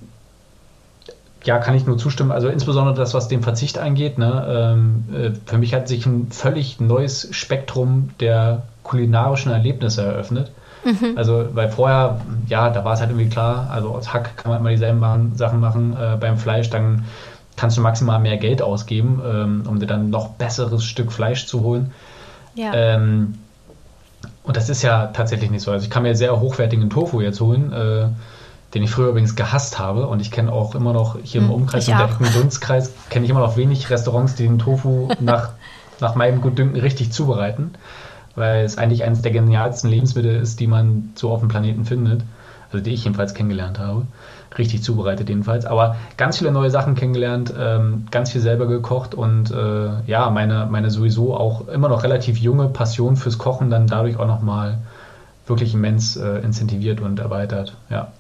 ja, kann ich nur zustimmen. Also insbesondere das, was den Verzicht angeht. Ne, ähm, äh, für mich hat sich ein völlig neues Spektrum der kulinarischen Erlebnisse eröffnet. Mhm. Also, weil vorher, ja, da war es halt irgendwie klar, also aus Hack kann man immer dieselben Sachen machen. Äh, beim Fleisch, dann kannst du maximal mehr Geld ausgeben, ähm, um dir dann noch besseres Stück Fleisch zu holen. Ja. Ähm, und das ist ja tatsächlich nicht so. Also ich kann mir sehr hochwertigen Tofu jetzt holen, äh, den ich früher übrigens gehasst habe. Und ich kenne auch immer noch hier im hm, Umkreis, im direkten Dunstkreis, kenne ich immer noch wenig Restaurants, die den Tofu nach, nach meinem Gutdünken richtig zubereiten. Weil es eigentlich eines der genialsten Lebensmittel ist, die man so auf dem Planeten findet. Also die ich jedenfalls kennengelernt habe richtig zubereitet jedenfalls. Aber ganz viele neue Sachen kennengelernt, ähm, ganz viel selber gekocht und äh, ja, meine, meine sowieso auch immer noch relativ junge Passion fürs Kochen dann dadurch auch nochmal wirklich immens äh, incentiviert und erweitert. Ja.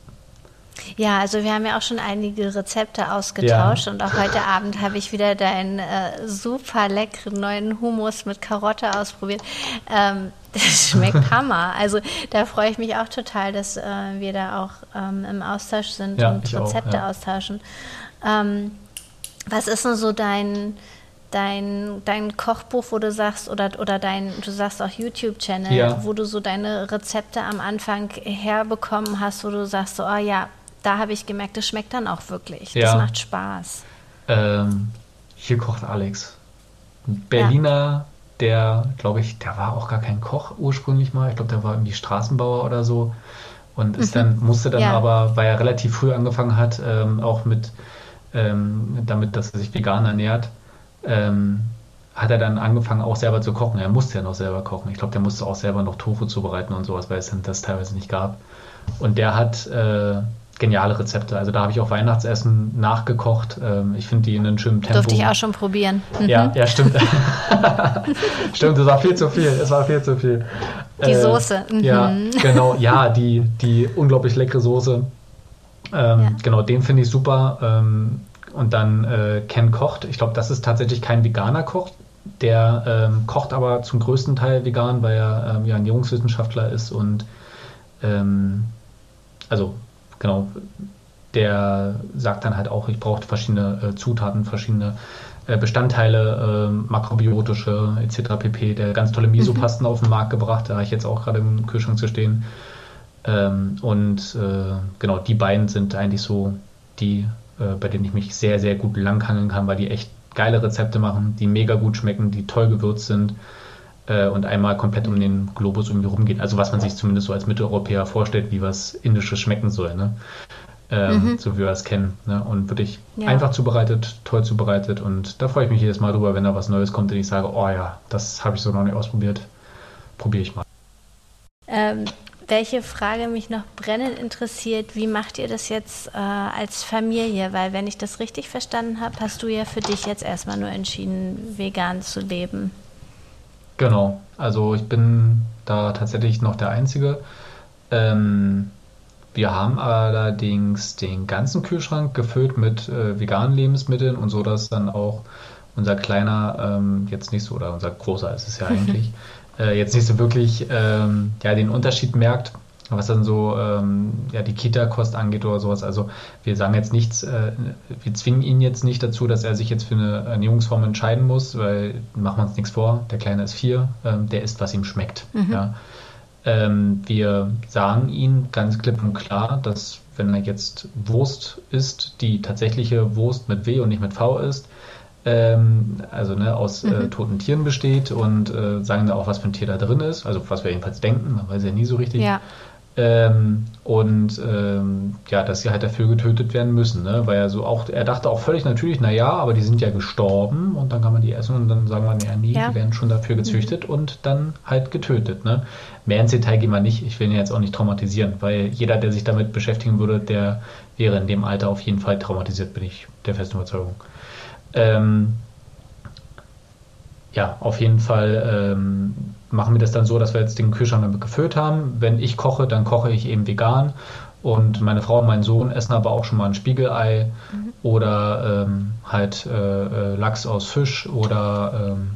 Ja, also wir haben ja auch schon einige Rezepte ausgetauscht ja. und auch heute Abend habe ich wieder deinen äh, super leckeren neuen Hummus mit Karotte ausprobiert. Ähm, das schmeckt Hammer. Also da freue ich mich auch total, dass äh, wir da auch ähm, im Austausch sind ja, und Rezepte auch, ja. austauschen. Ähm, was ist denn so dein dein, dein Kochbuch, wo du sagst, oder, oder dein, du sagst auch YouTube-Channel, ja. wo du so deine Rezepte am Anfang herbekommen hast, wo du sagst, so, oh ja, da habe ich gemerkt, das schmeckt dann auch wirklich. Das macht Spaß. Ähm, hier kocht Alex. Berliner. Der, glaube ich, der war auch gar kein Koch ursprünglich mal. Ich glaube, der war irgendwie Straßenbauer oder so. Und ist mhm. dann, musste dann ja. aber, weil er relativ früh angefangen hat, ähm, auch mit ähm, damit, dass er sich vegan ernährt, ähm, hat er dann angefangen, auch selber zu kochen. Er musste ja noch selber kochen. Ich glaube, der musste auch selber noch Tofu zubereiten und sowas, weil es das teilweise nicht gab. Und der hat äh, geniale Rezepte. Also da habe ich auch Weihnachtsessen nachgekocht. Ähm, ich finde die in einem schönen Tempo. Durfte ich auch schon probieren. Mhm. Ja, ja, stimmt. stimmt, es war viel zu viel. Es war viel zu viel. Die äh, Soße. Mhm. Ja, genau. Ja, die, die unglaublich leckere Soße. Ähm, ja. Genau, den finde ich super. Ähm, und dann äh, Ken kocht. Ich glaube, das ist tatsächlich kein veganer Koch. Der ähm, kocht aber zum größten Teil vegan, weil er ähm, ja Ernährungswissenschaftler ist und ähm, also genau, der sagt dann halt auch, ich brauche verschiedene äh, Zutaten, verschiedene äh, Bestandteile, äh, makrobiotische etc. pp. Der ganz tolle Miso-Pasten mhm. auf den Markt gebracht, da habe ich jetzt auch gerade im Kühlschrank zu stehen. Ähm, und äh, genau, die beiden sind eigentlich so die äh, bei denen ich mich sehr, sehr gut langhangeln kann, weil die echt geile Rezepte machen, die mega gut schmecken, die toll gewürzt sind und einmal komplett um den Globus irgendwie rumgehen. Also was man sich zumindest so als Mitteleuropäer vorstellt, wie was Indisches schmecken soll, ne? Ähm, mhm. so wie wir es kennen. Ne? Und wirklich ja. einfach zubereitet, toll zubereitet. Und da freue ich mich jedes Mal drüber, wenn da was Neues kommt und ich sage, oh ja, das habe ich so noch nicht ausprobiert. Probiere ich mal. Ähm, welche Frage mich noch brennend interessiert, wie macht ihr das jetzt äh, als Familie? Weil wenn ich das richtig verstanden habe, hast du ja für dich jetzt erstmal nur entschieden, vegan zu leben. Genau, also ich bin da tatsächlich noch der Einzige. Ähm, wir haben allerdings den ganzen Kühlschrank gefüllt mit äh, veganen Lebensmitteln und so, dass dann auch unser kleiner, ähm, jetzt nicht so, oder unser großer ist es ja eigentlich, äh, jetzt nicht so wirklich ähm, ja, den Unterschied merkt, was dann so ähm, ja, die Kita-Kost angeht oder sowas. Also wir sagen jetzt nichts, äh, wir zwingen ihn jetzt nicht dazu, dass er sich jetzt für eine Ernährungsform entscheiden muss, weil machen wir uns nichts vor, der Kleine ist vier, ähm, der isst, was ihm schmeckt. Mhm. Ja. Ähm, wir sagen ihm ganz klipp und klar, dass wenn er jetzt Wurst isst, die tatsächliche Wurst mit W und nicht mit V ist, ähm, also ne, aus äh, mhm. äh, toten Tieren besteht und äh, sagen da auch, was für ein Tier da drin ist, also was wir jedenfalls denken, man weiß ja nie so richtig. Ja. Ähm, und ähm, ja, dass sie halt dafür getötet werden müssen, ne? weil er so auch, er dachte auch völlig natürlich, naja, aber die sind ja gestorben und dann kann man die essen und dann sagen wir, ja, nee, ja. die werden schon dafür gezüchtet mhm. und dann halt getötet. Ne? Mehr ins Detail gehen wir nicht, ich will ihn jetzt auch nicht traumatisieren, weil jeder, der sich damit beschäftigen würde, der wäre in dem Alter auf jeden Fall traumatisiert, bin ich der festen Überzeugung. Ähm, ja, auf jeden Fall ähm, machen wir das dann so, dass wir jetzt den Kühlschrank damit gefüllt haben. Wenn ich koche, dann koche ich eben vegan. Und meine Frau und mein Sohn essen aber auch schon mal ein Spiegelei mhm. oder ähm, halt äh, äh Lachs aus Fisch oder ähm,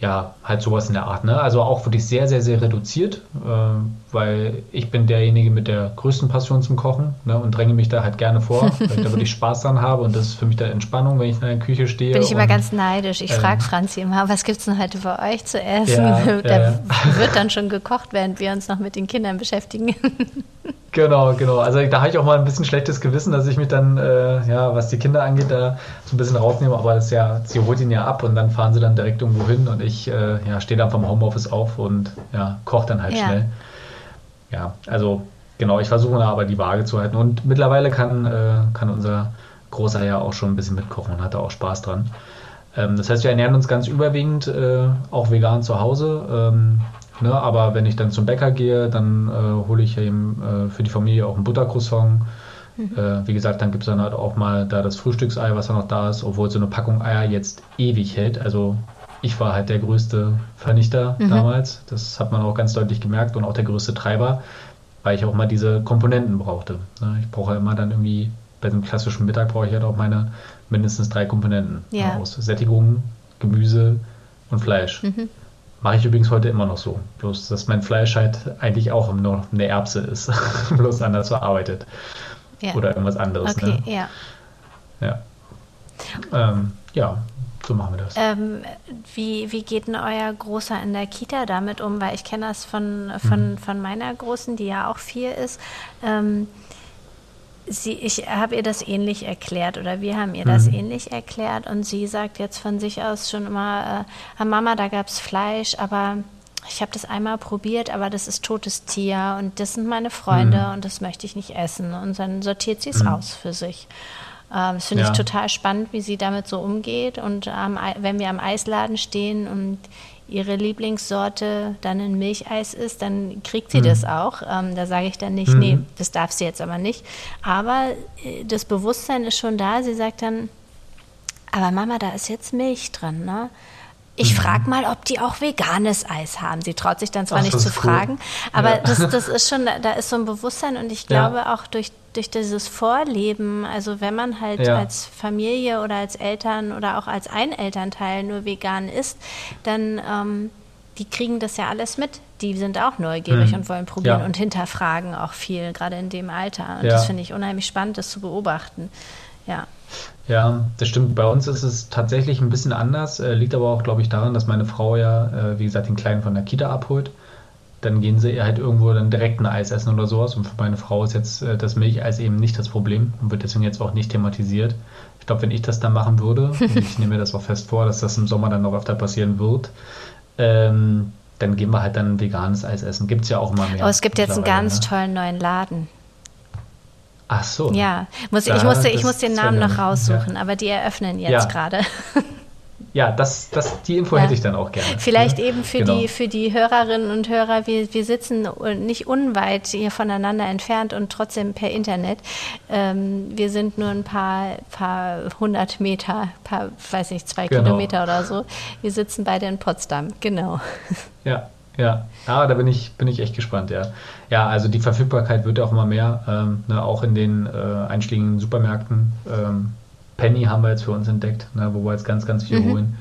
ja, halt sowas in der Art. Ne? Also auch wirklich sehr, sehr, sehr reduziert, äh, weil ich bin derjenige mit der größten Passion zum Kochen ne? und dränge mich da halt gerne vor, weil ich da wirklich Spaß dran habe und das ist für mich da Entspannung, wenn ich in der Küche stehe. Bin ich immer ganz neidisch. Ich ähm, frage Franzi immer, was gibt es denn heute bei euch zu essen? Ja, da äh, wird dann schon gekocht, während wir uns noch mit den Kindern beschäftigen. Genau, genau. Also da habe ich auch mal ein bisschen schlechtes Gewissen, dass ich mich dann, äh, ja, was die Kinder angeht, da so ein bisschen rausnehme. Aber das ja, sie holt ihn ja ab und dann fahren sie dann direkt irgendwo hin und ich äh, ja, stehe dann vom Homeoffice auf und ja, koche dann halt ja. schnell. Ja, also genau, ich versuche da aber die Waage zu halten. Und mittlerweile kann, äh, kann unser Großer ja auch schon ein bisschen mitkochen und hat da auch Spaß dran. Ähm, das heißt, wir ernähren uns ganz überwiegend äh, auch vegan zu Hause. Ähm, Ne? Aber wenn ich dann zum Bäcker gehe, dann äh, hole ich eben äh, für die Familie auch ein Buttercroissant. Mhm. Äh, wie gesagt, dann gibt es dann halt auch mal da das Frühstücksei, was da noch da ist, obwohl so eine Packung Eier jetzt ewig hält. Also ich war halt der größte Vernichter mhm. damals. Das hat man auch ganz deutlich gemerkt und auch der größte Treiber. weil ich auch mal diese Komponenten brauchte. Ne? Ich brauche immer dann irgendwie, bei einem klassischen Mittag brauche ich halt auch meine mindestens drei Komponenten. Ja. Ne? Aus Sättigung, Gemüse und Fleisch. Mhm. Mache ich übrigens heute immer noch so. Bloß, dass mein Fleisch halt eigentlich auch nur noch eine Erbse ist. Bloß anders verarbeitet. Ja. Oder irgendwas anderes. Okay, Ne? ja. Ja. Ähm, ja, so machen wir das. Ähm, wie, wie geht denn euer Großer in der Kita damit um? Weil ich kenne das von, von, von meiner Großen, die ja auch vier ist. Ähm, sie, ich habe ihr das ähnlich erklärt oder wir haben ihr das Mhm. ähnlich erklärt und sie sagt jetzt von sich aus schon immer, äh, "Ah, Mama, da gab es Fleisch, aber ich habe das einmal probiert, aber das ist totes Tier und das sind meine Freunde Mhm. und das möchte ich nicht essen. Und dann sortiert sie es aus für sich. Ähm, das finde Ja. ich total spannend, wie sie damit so umgeht. Und Ei- wenn wir am Eisladen stehen und ihre Lieblingssorte dann ein Milcheis ist, dann kriegt sie das auch. Ähm, da sage ich dann nicht, Mhm. nee, das darf sie jetzt aber nicht. Aber äh, das Bewusstsein ist schon da. Sie sagt dann, aber Mama, da ist jetzt Milch drin, ne? Ich frage mal, ob die auch veganes Eis haben. Sie traut sich dann zwar Ach, nicht zu cool. fragen, aber Ja. das, das ist schon, da ist so ein Bewusstsein und ich Ja. glaube auch durch, durch dieses Vorleben, also wenn man halt Ja. als Familie oder als Eltern oder auch als ein Elternteil nur vegan isst, dann ähm, die kriegen das ja alles mit. Die sind auch neugierig Mhm. und wollen probieren Ja. und hinterfragen auch viel, gerade in dem Alter. Und Ja. das finde ich unheimlich spannend, das zu beobachten. Ja. Ja, das stimmt. Bei uns ist es tatsächlich ein bisschen anders. Äh, liegt aber auch, glaube ich, daran, dass meine Frau ja, äh, wie gesagt, den Kleinen von der Kita abholt. Dann gehen sie halt irgendwo dann direkt ein Eis essen oder sowas. Und für meine Frau ist jetzt äh, das Milcheis eben nicht das Problem und wird deswegen jetzt auch nicht thematisiert. Ich glaube, wenn ich das dann machen würde, und ich nehme mir das auch fest vor, dass das im Sommer dann noch öfter passieren wird, ähm, dann gehen wir halt dann ein veganes Eis essen. Gibt es ja auch mal mehr. Oh, es gibt jetzt einen ganz ne? tollen neuen Laden. Ach so. Ja, muss, ich, musste, ich muss den Namen noch raussuchen, Ja. aber die eröffnen jetzt Ja. gerade. Ja, das, das, die Info Ja. hätte ich dann auch gerne. Vielleicht ne? eben für, Genau. die, für die Hörerinnen und Hörer, wir, wir sitzen nicht unweit hier voneinander entfernt und trotzdem per Internet. Ähm, wir sind nur ein paar, paar hundert Meter, paar, weiß nicht, zwei Genau. Kilometer oder so. Wir sitzen beide in Potsdam, genau. Ja, ja. Ah, da bin ich, bin ich echt gespannt, ja. Ja, also die Verfügbarkeit wird ja auch immer mehr, ähm, ne, auch in den äh, einschlägigen Supermärkten. Ähm, Penny haben wir jetzt für uns entdeckt, ne, wo wir jetzt ganz, ganz viel Mhm. holen.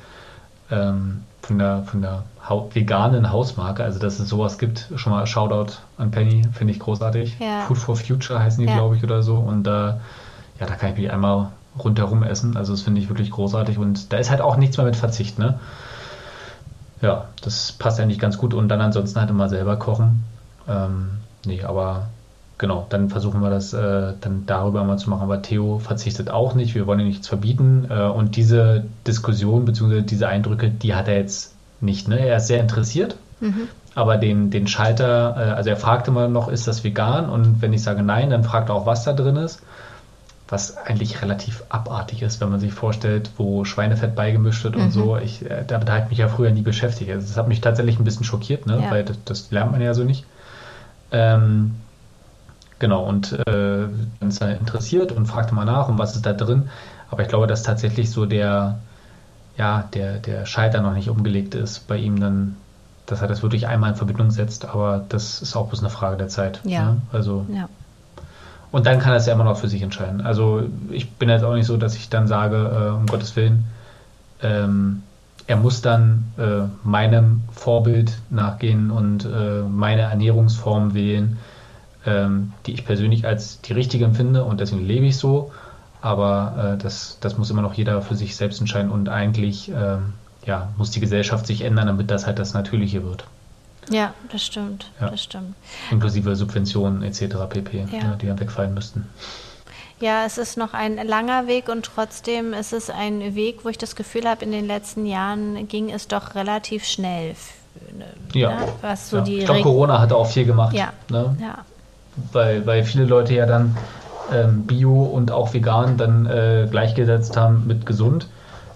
Ähm, von der, von der hau veganen Hausmarke, also dass es sowas gibt, schon mal Shoutout an Penny, finde ich großartig. Ja. Food for Future heißen die, Ja. glaube ich, oder so. Und äh, ja, da kann ich mich einmal rundherum essen. Also das finde ich wirklich großartig. Und da ist halt auch nichts mehr mit Verzicht, ne? Ja, das passt eigentlich ganz gut. Und dann ansonsten halt immer selber kochen. Ähm, nee, aber genau, dann versuchen wir das äh, dann darüber mal zu machen. Aber Theo verzichtet auch nicht. Wir wollen ihm nichts verbieten. Äh, und diese Diskussion bzw. diese Eindrücke, die hat er jetzt nicht. Ne? Er ist sehr interessiert. Aber den, den Schalter, äh, also er fragt immer noch, ist das vegan? Und wenn ich sage nein, dann fragt er auch, was da drin ist. Was eigentlich relativ abartig ist, wenn man sich vorstellt, wo Schweinefett beigemischt wird und so. Ich, äh, damit habe ich mich ja früher nie beschäftigt. Also das hat mich tatsächlich ein bisschen schockiert, ne? Ja. weil das, das lernt man ja so nicht. Ähm, genau, und äh, dann ist er interessiert und fragt mal nach, um was ist da drin. Aber ich glaube, dass tatsächlich so der, ja, der, der Schalter noch nicht umgelegt ist bei ihm dann, dass er das wirklich einmal in Verbindung setzt. Aber das ist auch bloß eine Frage der Zeit. Ja. Ne? Also Ja. und dann kann er es ja immer noch für sich entscheiden. Also ich bin jetzt auch nicht so, dass ich dann sage, äh, um Gottes Willen, ähm, er muss dann äh, meinem Vorbild nachgehen und äh, meine Ernährungsform wählen, ähm, die ich persönlich als die richtige empfinde und deswegen lebe ich so. Aber äh, das, das muss immer noch jeder für sich selbst entscheiden und eigentlich ähm, ja, muss die Gesellschaft sich ändern, damit das halt das Natürliche wird. Ja, das stimmt, Ja. das stimmt. Inklusive Subventionen etc. pp., Ja. ne, die dann wegfallen müssten. Ja, es ist noch ein langer Weg und trotzdem ist es ein Weg, wo ich das Gefühl habe, in den letzten Jahren ging es doch relativ schnell. ne, Ja. ne, Was so ja. die ich glaube, Corona hat auch viel gemacht. Ja. Ne? ja, Weil, weil viele Leute ja dann ähm, Bio und auch vegan dann äh, gleichgesetzt haben mit gesund.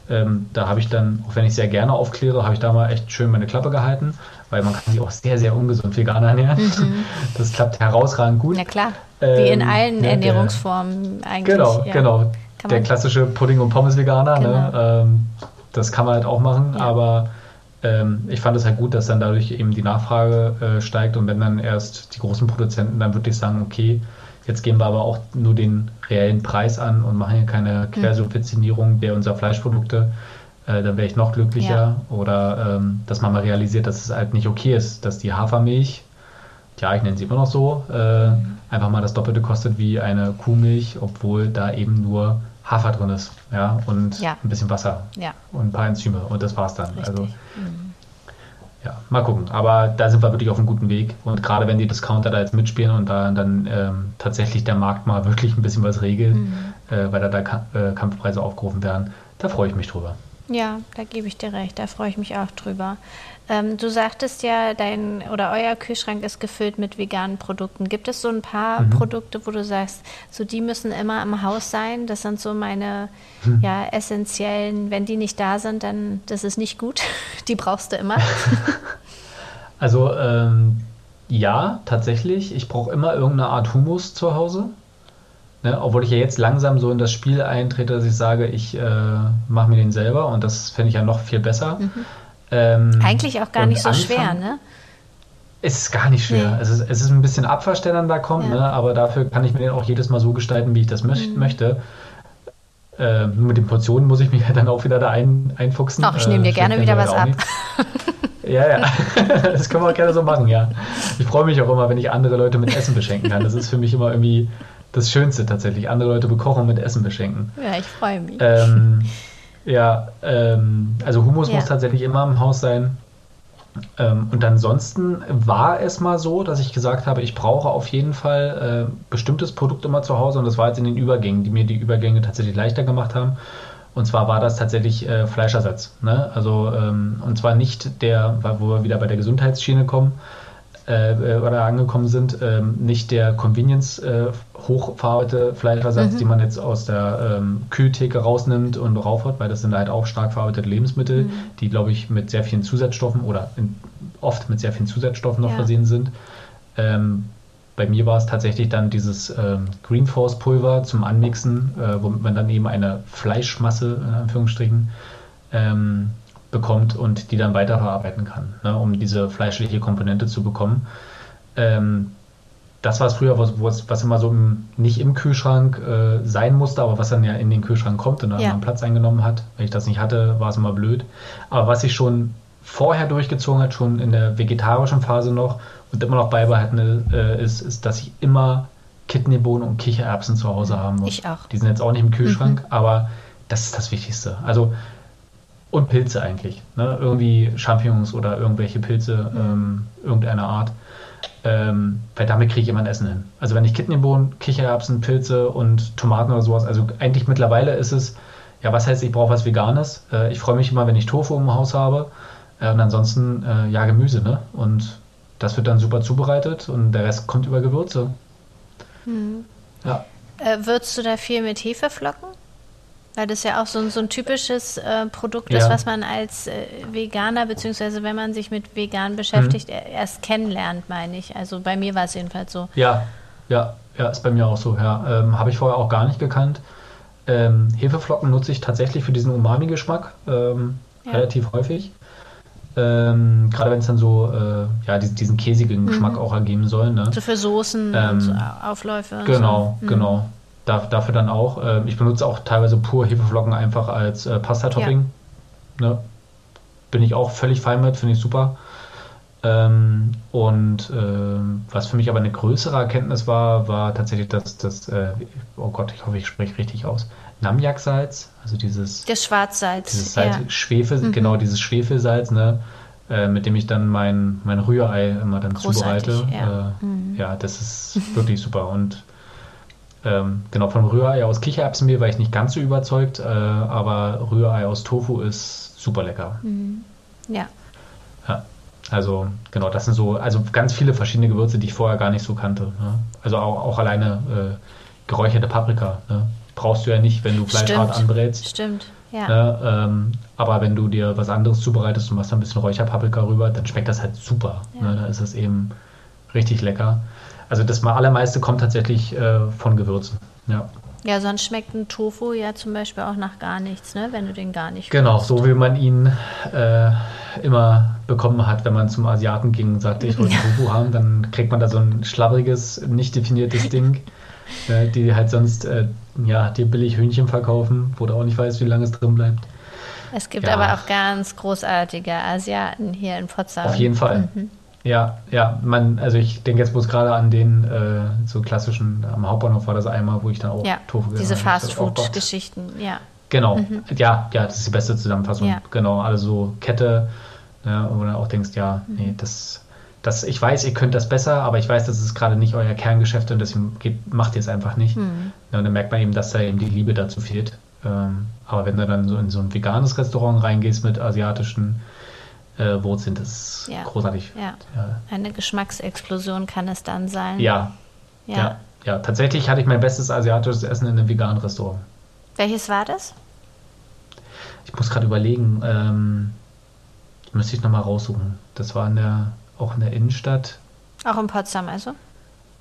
Ähm, da habe ich dann, auch wenn ich sehr gerne aufkläre, habe ich da mal echt schön meine Klappe gehalten, weil man kann sich auch sehr, sehr ungesund vegan ernähren. Das klappt herausragend gut. na klar. Wie in Ähm, allen ne, der- Ernährungsformen eigentlich. Genau, ja. genau. Kann Der klassische Pudding- und Pommes-Veganer, Genau. ne? ähm, das kann man halt auch machen, Ja. aber ähm, ich fand es halt gut, dass dann dadurch eben die Nachfrage äh, steigt und wenn dann erst die großen Produzenten dann wirklich sagen, okay, jetzt geben wir aber auch nur den reellen Preis an und machen hier keine hm. Quersubventionierung der unserer Fleischprodukte, äh, dann wäre ich noch glücklicher. Ja. Oder ähm, dass man mal realisiert, dass es halt nicht okay ist, dass die Hafermilch, ja, ich nenne sie immer noch so, äh, mhm. einfach mal das Doppelte kostet wie eine Kuhmilch, obwohl da eben nur Hafer drin ist, ja, und ja. ein bisschen Wasser ja. und ein paar Enzyme und das war's dann. Richtig. Also mhm. ja, mal gucken. Aber da sind wir wirklich auf einem guten Weg. Und gerade wenn die Discounter da jetzt mitspielen und da dann ähm, tatsächlich der Markt mal wirklich ein bisschen was regelt, mhm. äh, weil da, da äh, Kampfpreise aufgerufen werden, da freue ich mich drüber. Ja, da gebe ich dir recht, da freue ich mich auch drüber. Ähm, du sagtest ja, dein oder euer Kühlschrank ist gefüllt mit veganen Produkten. Gibt es so ein paar mhm. Produkte, wo du sagst, so die müssen immer im Haus sein? Das sind so meine mhm. ja, essentiellen, wenn die nicht da sind, dann das ist nicht gut. Die brauchst du immer. also ähm, ja, tatsächlich. Ich brauche immer irgendeine Art Humus zu Hause. Ne, obwohl ich ja jetzt langsam so in das Spiel eintrete, dass ich sage, ich äh, mache mir den selber und das finde ich ja noch viel besser. Mhm. Ähm, Eigentlich auch gar nicht so Anfang, schwer, ne? Es ist gar nicht schwer. Nee. Es, ist, es ist ein bisschen Abwasch, der dann da kommt, ja. ne? aber dafür kann ich mir den auch jedes Mal so gestalten, wie ich das mhm. möchte. Äh, mit den Portionen muss ich mich ja dann auch wieder da ein, einfuchsen. Ach, ich nehme dir äh, gerne wieder was ab. ja, ja. das können wir auch gerne so machen, ja. Ich freue mich auch immer, wenn ich andere Leute mit Essen beschenken kann. Das ist für mich immer irgendwie das Schönste tatsächlich. Andere Leute bekochen und mit Essen beschenken. Ja, ich freue mich. Ähm, ja, ähm, also Humus ja. muss tatsächlich immer im Haus sein. Ähm, und ansonsten war es mal so, dass ich gesagt habe, ich brauche auf jeden Fall äh, bestimmtes Produkt immer zu Hause und das war jetzt in den Übergängen, die mir die Übergänge tatsächlich leichter gemacht haben. Und zwar war das tatsächlich äh, Fleischersatz. Ne? Also, ähm, und zwar nicht der, wo wir wieder bei der Gesundheitsschiene kommen, äh, oder angekommen sind, ähm, nicht der Convenience äh, hochverarbeitete Fleischersatz, mhm. den man jetzt aus der ähm, Kühltheke rausnimmt und raufhaut, weil das sind halt auch stark verarbeitete Lebensmittel, mhm. die, glaube ich, mit sehr vielen Zusatzstoffen oder in, oft mit sehr vielen Zusatzstoffen noch ja. versehen sind. Ähm, bei mir war es tatsächlich dann dieses ähm, Green Force Pulver zum Anmixen, äh, womit man dann eben eine Fleischmasse, in Anführungsstrichen, ähm, bekommt und die dann weiterverarbeiten kann, ne, um diese fleischliche Komponente zu bekommen. Ähm, das war es früher, was, was, immer so im, nicht im Kühlschrank äh, sein musste, aber was dann ja in den Kühlschrank kommt und dann ja. Platz eingenommen hat. Wenn ich das nicht hatte, war es immer blöd. Aber was ich schon vorher durchgezogen hat, schon in der vegetarischen Phase noch und immer noch beibehalten äh, ist, ist, dass ich immer Kidneybohnen und Kichererbsen zu Hause haben muss. Ich auch. Die sind jetzt auch nicht im Kühlschrank, mhm. aber das ist das Wichtigste. Also und Pilze eigentlich. Ne? Irgendwie Champignons oder irgendwelche Pilze mhm. ähm, irgendeiner Art. Ähm, weil damit kriege ich immer ein Essen hin. Also wenn ich Kidneybohnen, Kichererbsen, Pilze und Tomaten oder sowas, also eigentlich mittlerweile ist es, ja, was heißt, ich brauche was Veganes. Äh, ich freue mich immer, wenn ich Tofu im Haus habe. Äh, und ansonsten, äh, ja, Gemüse, ne? Und das wird dann super zubereitet und der Rest kommt über Gewürze. Mhm. Ja. Äh, würzt du da viel mit Hefeflocken? Weil das ja auch so, so ein typisches äh, Produkt ja. ist, was man als äh, Veganer, beziehungsweise wenn man sich mit Vegan beschäftigt, mhm. erst kennenlernt, meine ich. Also bei mir war es jedenfalls so. Ja, ja, ja, ist bei mir auch so, ja. Ähm, Habe ich vorher auch gar nicht gekannt. Ähm, Hefeflocken nutze ich tatsächlich für diesen Umami-Geschmack ähm, ja. relativ häufig. Ähm, gerade wenn es dann so äh, ja, diesen, diesen käsigen mhm. Geschmack auch ergeben soll. Ne? So für Soßen und so Aufläufe. Genau, so. mhm. genau dafür dann auch. Äh, ich benutze auch teilweise pur Hefeflocken einfach als äh, Pasta-Topping. Ja. Ne? Bin ich auch völlig fein mit, finde ich super. Ähm, und äh, was für mich aber eine größere Erkenntnis war, war tatsächlich das, das äh, oh Gott, ich hoffe, ich spreche richtig aus, Namjak-Salz, also dieses das Schwarzsalz, dieses Salz, ja. Schwefel, mhm. genau dieses Schwefelsalz, ne, äh, mit dem ich dann mein, mein Rührei immer dann Großartig, zubereite. Ja. Äh, mhm. ja, das ist wirklich super und ähm, genau, von Rührei aus Kichererbsenmehl war ich nicht ganz so überzeugt, äh, aber Rührei aus Tofu ist super lecker. Mhm. Ja. Ja. Also, genau, das sind so, also ganz viele verschiedene Gewürze, die ich vorher gar nicht so kannte. Ne? Also auch, auch alleine äh, geräucherte Paprika. Ne? Brauchst du ja nicht, wenn du Fleisch Stimmt. hart anbrätst. Stimmt, ja. Ne? Ähm, aber wenn du dir was anderes zubereitest und machst ein bisschen Räucherpaprika rüber, dann schmeckt das halt super. Ja. Ne? Dann ist es eben richtig lecker. Also das allermeiste kommt tatsächlich äh, von Gewürzen. Ja. Ja, sonst schmeckt ein Tofu ja zum Beispiel auch nach gar nichts, ne? wenn du den gar nicht Genau, würzt. so wie man ihn äh, immer bekommen hat, wenn man zum Asiaten ging und sagte, ich wollte Tofu haben, dann kriegt man da so ein schlabberiges, nicht definiertes Ding, äh, die halt sonst äh, ja, dir billig Hühnchen verkaufen, wo du auch nicht weißt, wie lange es drin bleibt. Es gibt ja. aber auch ganz großartige Asiaten hier in Potsdam. Auf jeden Fall. Mhm. Ja, ja, man, also ich denke jetzt bloß gerade an den äh, so klassischen, am Hauptbahnhof war das einmal, wo ich dann auch ja, Tofu gegessen Diese Fastfood-Geschichten, ja. Genau, mhm. ja, ja, das ist die beste Zusammenfassung. Ja. Genau, also Kette, ja, wo du dann auch denkst, ja, mhm. nee, das, das, ich weiß, ihr könnt das besser, aber ich weiß, das ist gerade nicht euer Kerngeschäft und deswegen geht, macht ihr es einfach nicht. Mhm. Ja, und dann merkt man eben, dass da eben die Liebe dazu fehlt. Ähm, aber wenn du dann so in so ein veganes Restaurant reingehst mit asiatischen äh, Wurzeln, das ist ja. großartig. Ja. ja. Eine Geschmacksexplosion kann es dann sein. Ja. ja. Ja. Ja. Tatsächlich hatte ich mein bestes asiatisches Essen in einem veganen Restaurant. Welches war das? Ich muss gerade überlegen. Ähm, müsste ich nochmal raussuchen. Das war in der, auch in der Innenstadt. Auch in Potsdam also?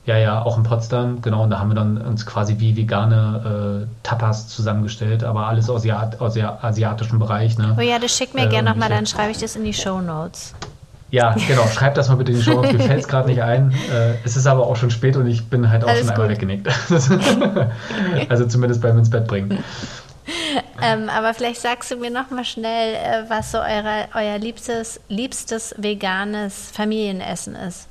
Ja, ja, auch in Potsdam, genau. Und da haben wir dann uns quasi wie vegane äh, Tapas zusammengestellt, aber alles aus, Asiat aus der asiatischen Bereich. Ne? Oh ja, das schickt mir äh, gerne nochmal, dann schreibe ich das in die Show Notes. Ja, genau, schreib das mal bitte in die Show Notes. Mir fällt es gerade nicht ein. Äh, es ist aber auch schon spät und ich bin halt auch Alles schon einmal weggenickt. also zumindest beim ins Bett bringen. ähm, aber vielleicht sagst du mir noch mal schnell, äh, was so eure, euer liebstes, liebstes veganes Familienessen ist.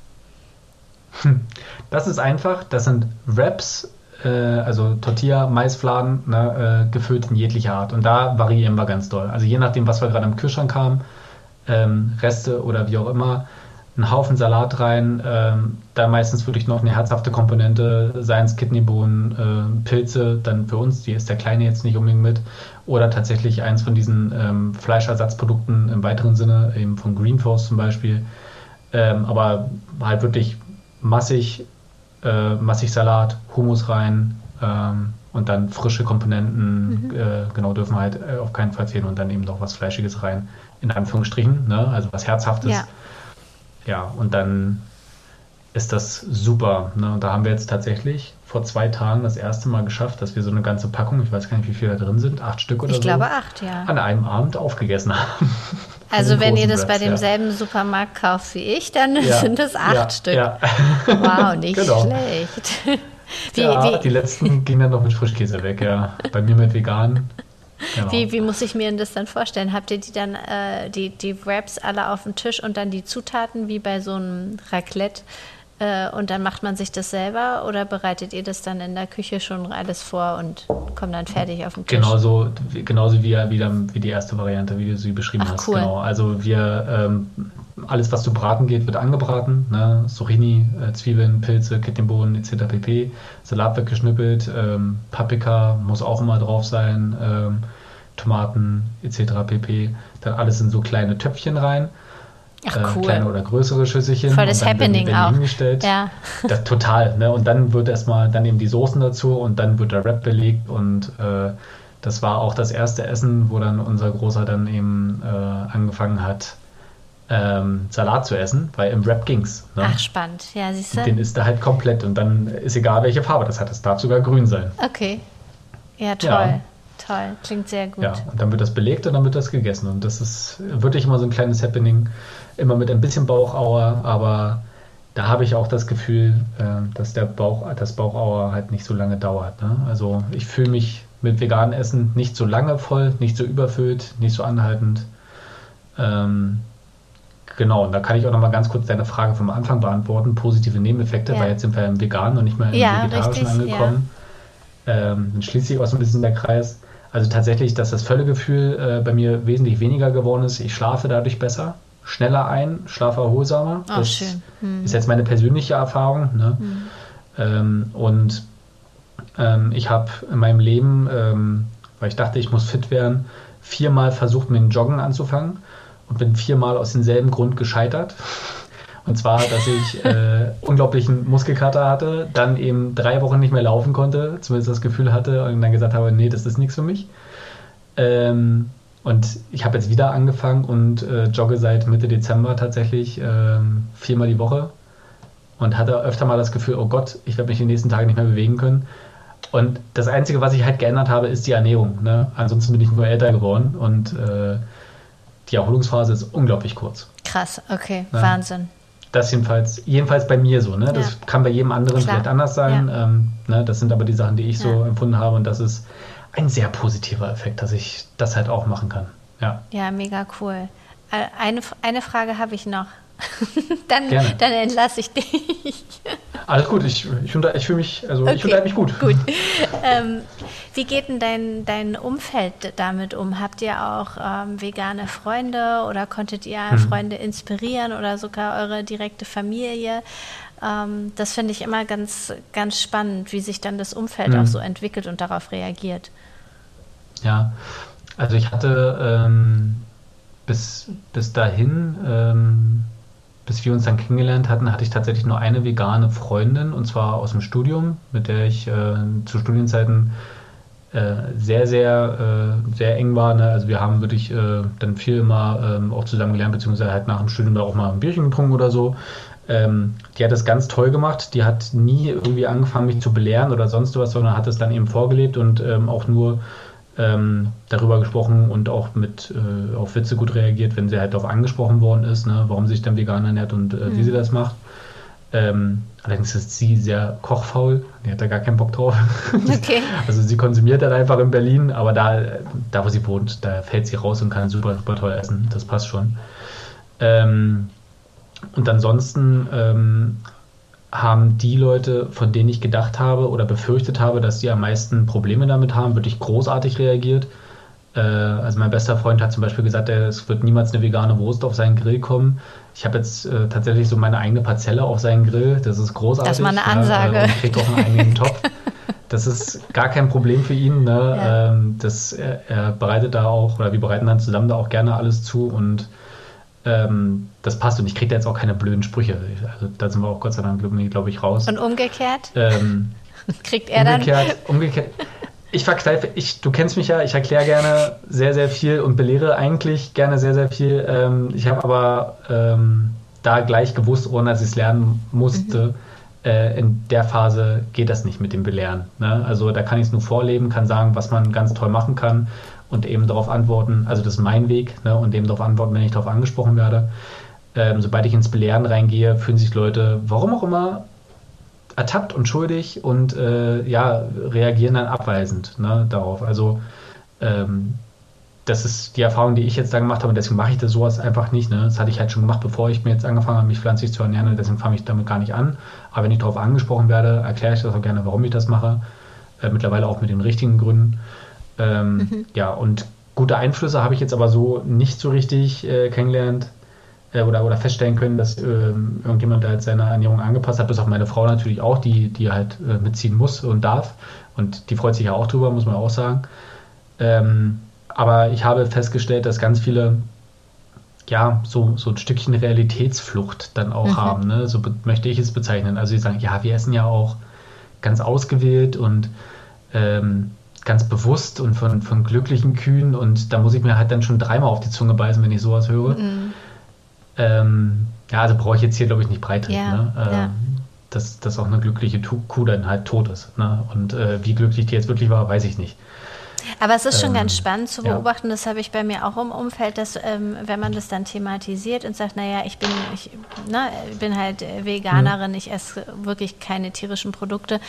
Das ist einfach, das sind Wraps, äh, also Tortilla, Maisfladen, ne, äh, gefüllt in jeglicher Art. Und da variieren wir ganz doll. Also je nachdem, was wir gerade im Kühlschrank haben, ähm, Reste oder wie auch immer, einen Haufen Salat rein, ähm, da meistens wirklich noch eine herzhafte Komponente, seien es Kidneybohnen, äh, Pilze, dann für uns, die ist der Kleine jetzt nicht unbedingt mit, oder tatsächlich eins von diesen ähm, Fleischersatzprodukten im weiteren Sinne, eben von Greenforce zum Beispiel. Ähm, aber halt wirklich massig, äh, massig Salat, Hummus rein ähm, und dann frische Komponenten, mhm. äh, genau, dürfen halt äh, auf keinen Fall fehlen und dann eben noch was Fleischiges rein, in Anführungsstrichen, ne? also was Herzhaftes. Ja. ja, und dann ist das super. Ne? Und da haben wir jetzt tatsächlich vor zwei Tagen das erste Mal geschafft, dass wir so eine ganze Packung, ich weiß gar nicht, wie viele da drin sind, acht Stück oder ich so. Ich glaube acht, ja. An einem Abend aufgegessen haben. Also wenn ihr das Raps, bei demselben ja. Supermarkt kauft wie ich, dann ja, sind es acht ja, Stück. Wow, nicht genau. schlecht. Wie, wie, die letzten gingen dann noch mit Frischkäse weg, ja. Bei mir mit vegan. Genau. Wie, wie muss ich mir das dann vorstellen? Habt ihr die dann, äh, die, die Wraps alle auf dem Tisch und dann die Zutaten wie bei so einem Raclette äh, und dann macht man sich das selber oder bereitet ihr das dann in der Küche schon alles vor und kommt dann fertig auf den Tisch? Genauso, genauso wie, wie, wie die erste Variante, wie du sie beschrieben Ach, hast. Cool. Genau. Also wir ähm, alles, was zu braten geht, wird angebraten. Ne? Zucchini, äh, Zwiebeln, Pilze, Kidneybohnen etc. pp. Salat wird geschnippelt, ähm, Paprika muss auch immer drauf sein, ähm, Tomaten etc. pp. Dann alles in so kleine Töpfchen rein. Ach, äh, cool. kleine oder größere Schüsselchen. Voll das Happening werden, werden auch. Hingestellt. Ja. Das, total. Ne? Und dann wird erstmal dann eben die Soßen dazu und dann wird der Wrap belegt und äh, das war auch das erste Essen, wo dann unser Großer dann eben äh, angefangen hat, ähm, Salat zu essen, weil im Wrap ging's. Ne? Ach, spannend. Ja, siehst du. Den ist er halt komplett und dann ist egal, welche Farbe das hat. Es darf sogar grün sein. Okay. Ja, toll. Ja. Toll, klingt sehr gut. Ja, und dann wird das belegt und dann wird das gegessen. Und das ist wirklich immer so ein kleines Happening, immer mit ein bisschen Bauchauer, aber da habe ich auch das Gefühl, äh, dass der Bauch, das Bauchauer halt nicht so lange dauert. Ne? Also ich fühle mich mit veganem Essen nicht so lange voll, nicht so überfüllt, nicht so anhaltend. Ähm, genau, und da kann ich auch noch mal ganz kurz deine Frage vom Anfang beantworten. Positive Nebeneffekte, ja. weil jetzt sind wir im Veganen und nicht mehr im ja, Vegetarischen richtig, angekommen. Ja. Ähm, dann schließt sich auch so ein bisschen der Kreis. Also tatsächlich, dass das Völlegefühl äh, bei mir wesentlich weniger geworden ist. Ich schlafe dadurch besser, schneller ein, schlafe erholsamer. Oh, das. Hm. ist jetzt meine persönliche Erfahrung. Ne? Hm. Ähm, und ähm, ich habe in meinem Leben, ähm, weil ich dachte, ich muss fit werden, viermal versucht, mit dem Joggen anzufangen und bin viermal aus demselben Grund gescheitert. Und zwar, dass ich äh, unglaublichen Muskelkater hatte, dann eben drei Wochen nicht mehr laufen konnte, zumindest das Gefühl hatte und dann gesagt habe, nee, das ist nichts für mich. Ähm, und ich habe jetzt wieder angefangen und äh, jogge seit Mitte Dezember tatsächlich ähm, viermal die Woche und hatte öfter mal das Gefühl, oh Gott, ich werde mich die nächsten Tage nicht mehr bewegen können. Und das Einzige, was ich halt geändert habe, ist die Ernährung. Ne? Ansonsten bin ich nur älter geworden und äh, die Erholungsphase ist unglaublich kurz. Krass, okay, ne? Wahnsinn. Das jedenfalls, jedenfalls bei mir so. Ne? Das ja. kann bei jedem anderen Klar. vielleicht anders sein. Ja. Ähm, ne? Das sind aber die Sachen, die ich so empfunden habe und das ist ein sehr positiver Effekt, dass ich das halt auch machen kann. Ja, ja mega cool. Äh, eine, eine Frage habe ich noch. dann, dann entlasse ich dich. Alles gut, ich, ich, unter, ich fühle mich, also okay. ich unterhalte mich gut. Gut. Ähm, wie geht denn dein, dein Umfeld damit um? Habt ihr auch ähm, vegane Freunde oder konntet ihr hm. Freunde inspirieren oder sogar eure direkte Familie? Ähm, das finde ich immer ganz, ganz spannend, wie sich dann das Umfeld hm. auch so entwickelt und darauf reagiert. Ja, also ich hatte ähm, bis, bis dahin ähm, bis wir uns dann kennengelernt hatten, hatte ich tatsächlich nur eine vegane Freundin und zwar aus dem Studium, mit der ich äh, zu Studienzeiten äh, sehr, sehr, äh, sehr eng war. Ne? Also wir haben wirklich äh, dann viel immer ähm, auch zusammen gelernt, beziehungsweise halt nach dem Studium da auch mal ein Bierchen getrunken oder so. Ähm, die hat das ganz toll gemacht. Die hat nie irgendwie angefangen, mich zu belehren oder sonst was, sondern hat es dann eben vorgelebt und ähm, auch nur ähm, darüber gesprochen und auch mit äh, auf Witze gut reagiert, wenn sie halt darauf angesprochen worden ist, ne, warum sie sich dann vegan ernährt und äh, mhm. wie sie das macht. Ähm, allerdings ist sie sehr kochfaul, die hat da gar keinen Bock drauf. Okay. also sie konsumiert dann einfach in Berlin, aber da, da wo sie wohnt, da fällt sie raus und kann super, super toll essen. Das passt schon. Ähm, und ansonsten ähm, haben die Leute, von denen ich gedacht habe oder befürchtet habe, dass die am meisten Probleme damit haben, wirklich großartig reagiert. Äh, also mein bester Freund hat zum Beispiel gesagt, es wird niemals eine vegane Wurst auf seinen Grill kommen. Ich habe jetzt äh, tatsächlich so meine eigene Parzelle auf seinen Grill. Das ist großartig. Das ist mal eine Ansage. Ja, und kriegt auch einen eigenen Topf. Das ist gar kein Problem für ihn. Ne? Ja. Ähm, das, er, er, bereitet da auch, oder wir bereiten dann zusammen da auch gerne alles zu und ähm, das passt und ich kriege da jetzt auch keine blöden Sprüche. Also da sind wir auch Gott sei Dank, glaube ich, raus. Und umgekehrt? Ähm, Kriegt er umgekehrt, dann? Umgekehrt. Ich verkneife, ich, du kennst mich ja, ich erkläre gerne sehr, sehr viel und belehre eigentlich gerne sehr, sehr viel. Ähm, ich habe aber ähm, da gleich gewusst, ohne dass ich es lernen musste, mhm. äh, in der Phase geht das nicht mit dem Belehren. Ne? Also da kann ich es nur vorleben, kann sagen, was man ganz toll machen kann und eben darauf antworten, also das ist mein Weg, ne, und eben darauf antworten, wenn ich darauf angesprochen werde. Ähm, sobald ich ins Belehren reingehe, fühlen sich Leute, warum auch immer, ertappt und schuldig und äh, ja, reagieren dann abweisend ne, darauf. Also ähm, das ist die Erfahrung, die ich jetzt da gemacht habe und deswegen mache ich das sowas einfach nicht. Ne? Das hatte ich halt schon gemacht, bevor ich mir jetzt angefangen habe, mich pflanzlich zu ernähren und deswegen fange ich damit gar nicht an. Aber wenn ich darauf angesprochen werde, erkläre ich das auch gerne, warum ich das mache. Äh, mittlerweile auch mit den richtigen Gründen. Ähm, mhm. Ja, und gute Einflüsse habe ich jetzt aber so nicht so richtig äh, kennengelernt äh, oder, oder feststellen können, dass äh, irgendjemand da halt seine Ernährung angepasst hat, bis auf meine Frau natürlich auch, die, die halt äh, mitziehen muss und darf. Und die freut sich ja auch drüber, muss man auch sagen. Ähm, aber ich habe festgestellt, dass ganz viele ja, so, so ein Stückchen Realitätsflucht dann auch mhm. haben. Ne? So möchte ich es bezeichnen. Also sie sagen, ja, wir essen ja auch ganz ausgewählt und ähm, ganz bewusst und von, von glücklichen Kühen und da muss ich mir halt dann schon dreimal auf die Zunge beißen, wenn ich sowas höre. Mhm. Ähm, ja, also brauche ich jetzt hier, glaube ich, nicht breit ja, ne? ähm, ja. dass, dass auch eine glückliche Kuh dann halt tot ist. Ne? Und äh, wie glücklich die jetzt wirklich war, weiß ich nicht. Aber es ist schon ähm, ganz spannend zu beobachten, ja. das habe ich bei mir auch im Umfeld, dass ähm, wenn man das dann thematisiert und sagt, naja, ich bin, ich na, ne, bin halt Veganerin, mhm. ich esse wirklich keine tierischen Produkte,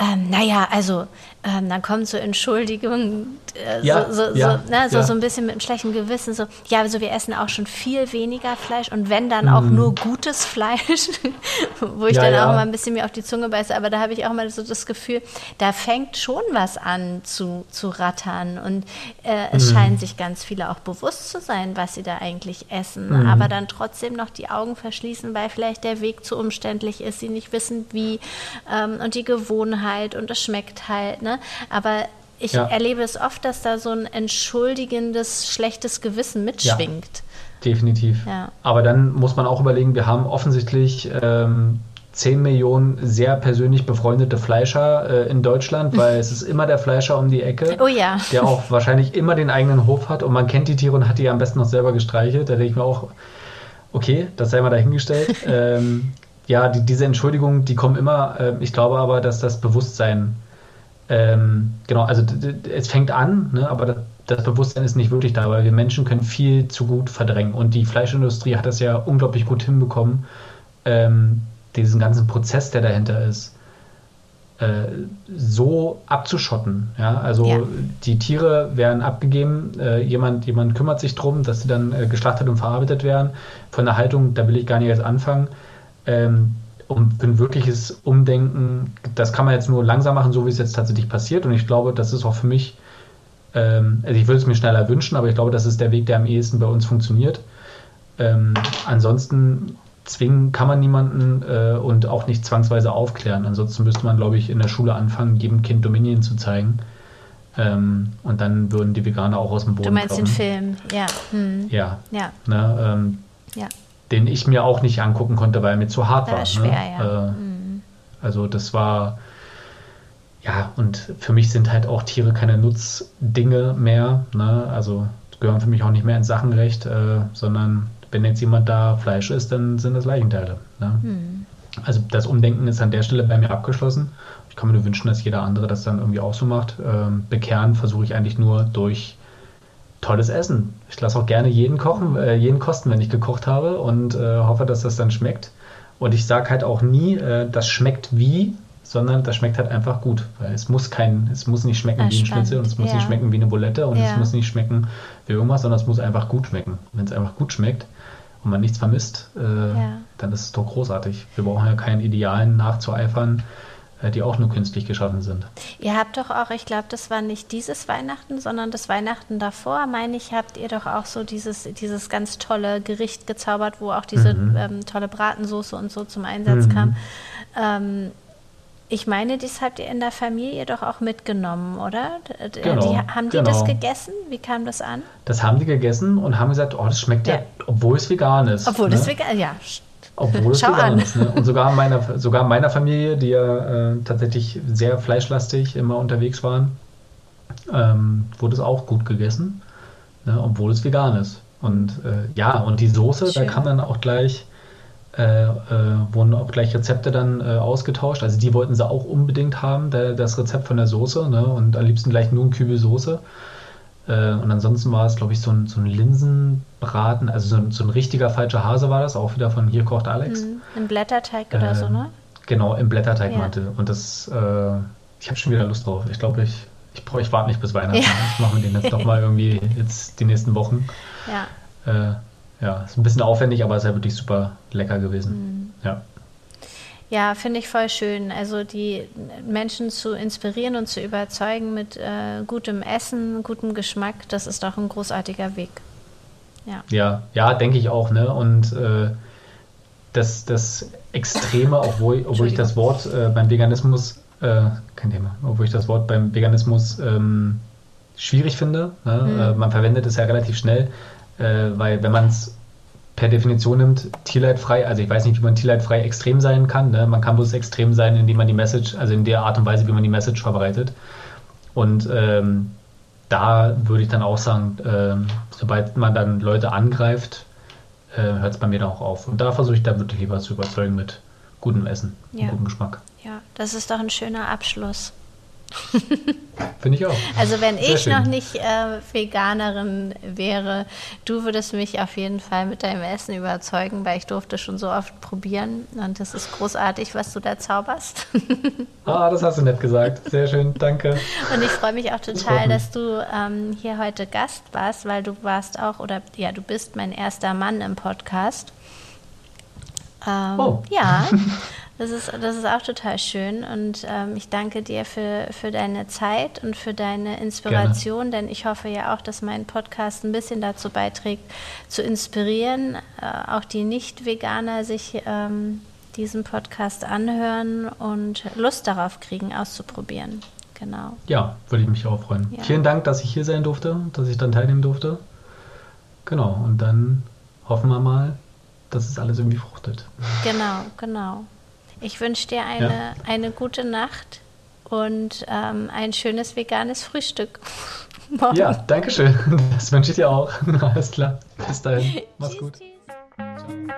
ähm, naja, also ähm, dann kommt so Entschuldigung, äh, ja, so, so, ja, so, ne, so, ja. so ein bisschen mit einem schlechten Gewissen, so, ja, also wir essen auch schon viel weniger Fleisch und wenn dann auch mm. nur gutes Fleisch, wo ich dann auch mal ein bisschen mir auf die Zunge beiße, aber da habe ich auch mal so das Gefühl, da fängt schon was an zu, zu rattern und äh, es mm. scheinen sich ganz viele auch bewusst zu sein, was sie da eigentlich essen, mm. aber dann trotzdem noch die Augen verschließen, weil vielleicht der Weg zu umständlich ist, sie nicht wissen, wie ähm, und die Gewohnheit halt und es schmeckt halt, ne? Aber ich ja. erlebe es oft, dass da so ein entschuldigendes, schlechtes Gewissen mitschwingt. Ja, definitiv. Ja. Aber dann muss man auch überlegen, wir haben offensichtlich ähm, 10 Millionen sehr persönlich befreundete Fleischer äh, in Deutschland, weil es ist immer der Fleischer um die Ecke, oh ja. der auch wahrscheinlich immer den eigenen Hof hat und man kennt die Tiere und hat die am besten noch selber gestreichelt. Da denke ich mir auch, okay, das sei mal dahingestellt. ähm, ja, die, diese Entschuldigungen, die kommen immer. Äh, ich glaube aber, dass das Bewusstsein ähm, genau, also es fängt an, ne, aber das, das, Bewusstsein ist nicht wirklich da, weil wir Menschen können viel zu gut verdrängen. Und die Fleischindustrie hat das ja unglaublich gut hinbekommen, ähm, diesen ganzen Prozess, der dahinter ist, äh, so abzuschotten. Ja? Also ja. die Tiere werden abgegeben, äh, jemand, jemand kümmert sich darum, dass sie dann äh, geschlachtet und verarbeitet werden. Von der Haltung, da will ich gar nicht erst anfangen. Ähm, um ein wirkliches Umdenken, das kann man jetzt nur langsam machen, so wie es jetzt tatsächlich passiert. Und ich glaube, das ist auch für mich, ähm, also ich würde es mir schneller wünschen, aber ich glaube, das ist der Weg, der am ehesten bei uns funktioniert. Ähm, ansonsten zwingen kann man niemanden äh, und auch nicht zwangsweise aufklären. Ansonsten müsste man, glaube ich, in der Schule anfangen, jedem Kind Dominion zu zeigen. Ähm, und dann würden die Veganer auch aus dem Boden kommen. Du meinst kommen. den Film, ja. Hm. Ja. ja. Ne, ähm, ja. Den ich mir auch nicht angucken konnte, weil er mir zu hart war. war. Ne? Schwer, ne? ja. Äh, hm. Also das war, ja, und für mich sind halt auch Tiere keine Nutzdinge mehr. Ne? Also gehören für mich auch nicht mehr ins Sachenrecht, äh, sondern wenn jetzt jemand da Fleisch isst, dann sind das Leichenteile. Ne? Hm. Also das Umdenken ist an der Stelle bei mir abgeschlossen. Ich kann mir nur wünschen, dass jeder andere das dann irgendwie auch so macht. Ähm, bekehren versuche ich eigentlich nur durch tolles Essen. Ich lasse auch gerne jeden kochen, äh, jeden kosten, wenn ich gekocht habe und äh, hoffe, dass das dann schmeckt. Und ich sage halt auch nie, äh, das schmeckt wie, sondern das schmeckt halt einfach gut. Weil es muss kein, es muss nicht schmecken ah, wie ein Schnitzel und es muss ja. nicht schmecken wie eine Bulette und ja. es muss nicht schmecken wie irgendwas, sondern es muss einfach gut schmecken. Wenn es einfach gut schmeckt, und man nichts vermisst, äh, ja. dann ist es doch großartig. Wir brauchen ja keinen Idealen nachzueifern, die auch nur künstlich geschaffen sind. Ihr habt doch auch, ich glaube, das war nicht dieses Weihnachten, sondern das Weihnachten davor, meine ich, habt ihr doch auch so dieses, dieses ganz tolle Gericht gezaubert, wo auch diese mhm. ähm, tolle Bratensoße und so zum Einsatz mhm. kam. Ähm, ich meine, das habt ihr in der Familie doch auch mitgenommen, oder? Genau, die, haben die genau. das gegessen? Wie kam das an? Das haben die gegessen und haben gesagt, oh, das schmeckt ja, ja obwohl es vegan ist. Obwohl ne? es vegan ja. Obwohl es Schau vegan an. ist. Ne? Und sogar in meiner, sogar in meiner Familie, die ja äh, tatsächlich sehr fleischlastig immer unterwegs waren, ähm, wurde es auch gut gegessen, ne? obwohl es vegan ist. Und äh, ja, und die Soße, Schön. da kam dann auch gleich äh, äh, wurden auch gleich Rezepte dann äh, ausgetauscht. Also die wollten sie auch unbedingt haben, der, das Rezept von der Soße, ne? und am liebsten gleich nur ein Kübel Soße. Äh, und ansonsten war es, glaube ich, so ein, so ein Linsenbraten, also so ein, so ein, richtiger falscher Hase war das, auch wieder von Hier kocht Alex. Mhm. Im Blätterteig oder so, ne? Genau, im Blätterteigmantel. Ja. Und das, äh, ich habe schon wieder Lust drauf. Ich glaube, ich, ich, ich warte nicht bis Weihnachten. Ja. Ich mache mir den jetzt doch mal irgendwie jetzt die nächsten Wochen. Ja. Äh, ja, ist ein bisschen aufwendig, aber ist ja wirklich super lecker gewesen. Mhm. Ja. Ja, finde ich voll schön. Also die Menschen zu inspirieren und zu überzeugen mit äh, gutem Essen, gutem Geschmack, das ist doch ein großartiger Weg. Ja, ja, ja denke ich auch. Ne? Und äh, das, das Extreme, obwohl, obwohl ich das Wort äh, beim Veganismus, äh, kein Thema, obwohl ich das Wort beim Veganismus ähm, schwierig finde. Ne? Mhm. man verwendet es ja relativ schnell äh, weil wenn man es per Definition nimmt, tierleidfrei, also ich weiß nicht, wie man tierleidfrei extrem sein kann. Ne? Man kann bloß extrem sein, indem man die Message, also in der Art und Weise, wie man die Message verbreitet. Und ähm, da würde ich dann auch sagen, äh, sobald man dann Leute angreift, äh, hört es bei mir dann auch auf. Und da versuche ich dann wirklich lieber zu überzeugen mit gutem Essen, ja. gutem Geschmack. Ja, das ist doch ein schöner Abschluss. Finde ich auch. Also wenn Sehr ich schön. noch nicht äh, Veganerin wäre, du würdest mich auf jeden Fall mit deinem Essen überzeugen, weil ich durfte schon so oft probieren und das ist großartig, was du da zauberst. ah, das hast du nett gesagt. Sehr schön, danke. Und ich freue mich auch total, dass du ähm, hier heute Gast warst, weil du warst auch, oder ja, du bist mein erster Mann im Podcast. Ähm, oh. Ja. Das ist, das ist auch total schön und ähm, ich danke dir für, für deine Zeit und für deine Inspiration, Gerne. denn ich hoffe ja auch, dass mein Podcast ein bisschen dazu beiträgt, zu inspirieren, äh, auch die Nicht-Veganer sich ähm, diesen Podcast anhören und Lust darauf kriegen, auszuprobieren. Genau. Ja, würde ich mich auch freuen. Ja. Vielen Dank, dass ich hier sein durfte, dass ich dann teilnehmen durfte. Genau, und dann hoffen wir mal, dass es alles irgendwie fruchtet. Genau, genau. Ich wünsche dir eine, ja. eine gute Nacht und ähm, ein schönes veganes Frühstück. Morgen. Ja, danke schön. Das wünsche ich dir auch. Alles klar. Bis dahin. Mach's tschüss, gut. Tschüss.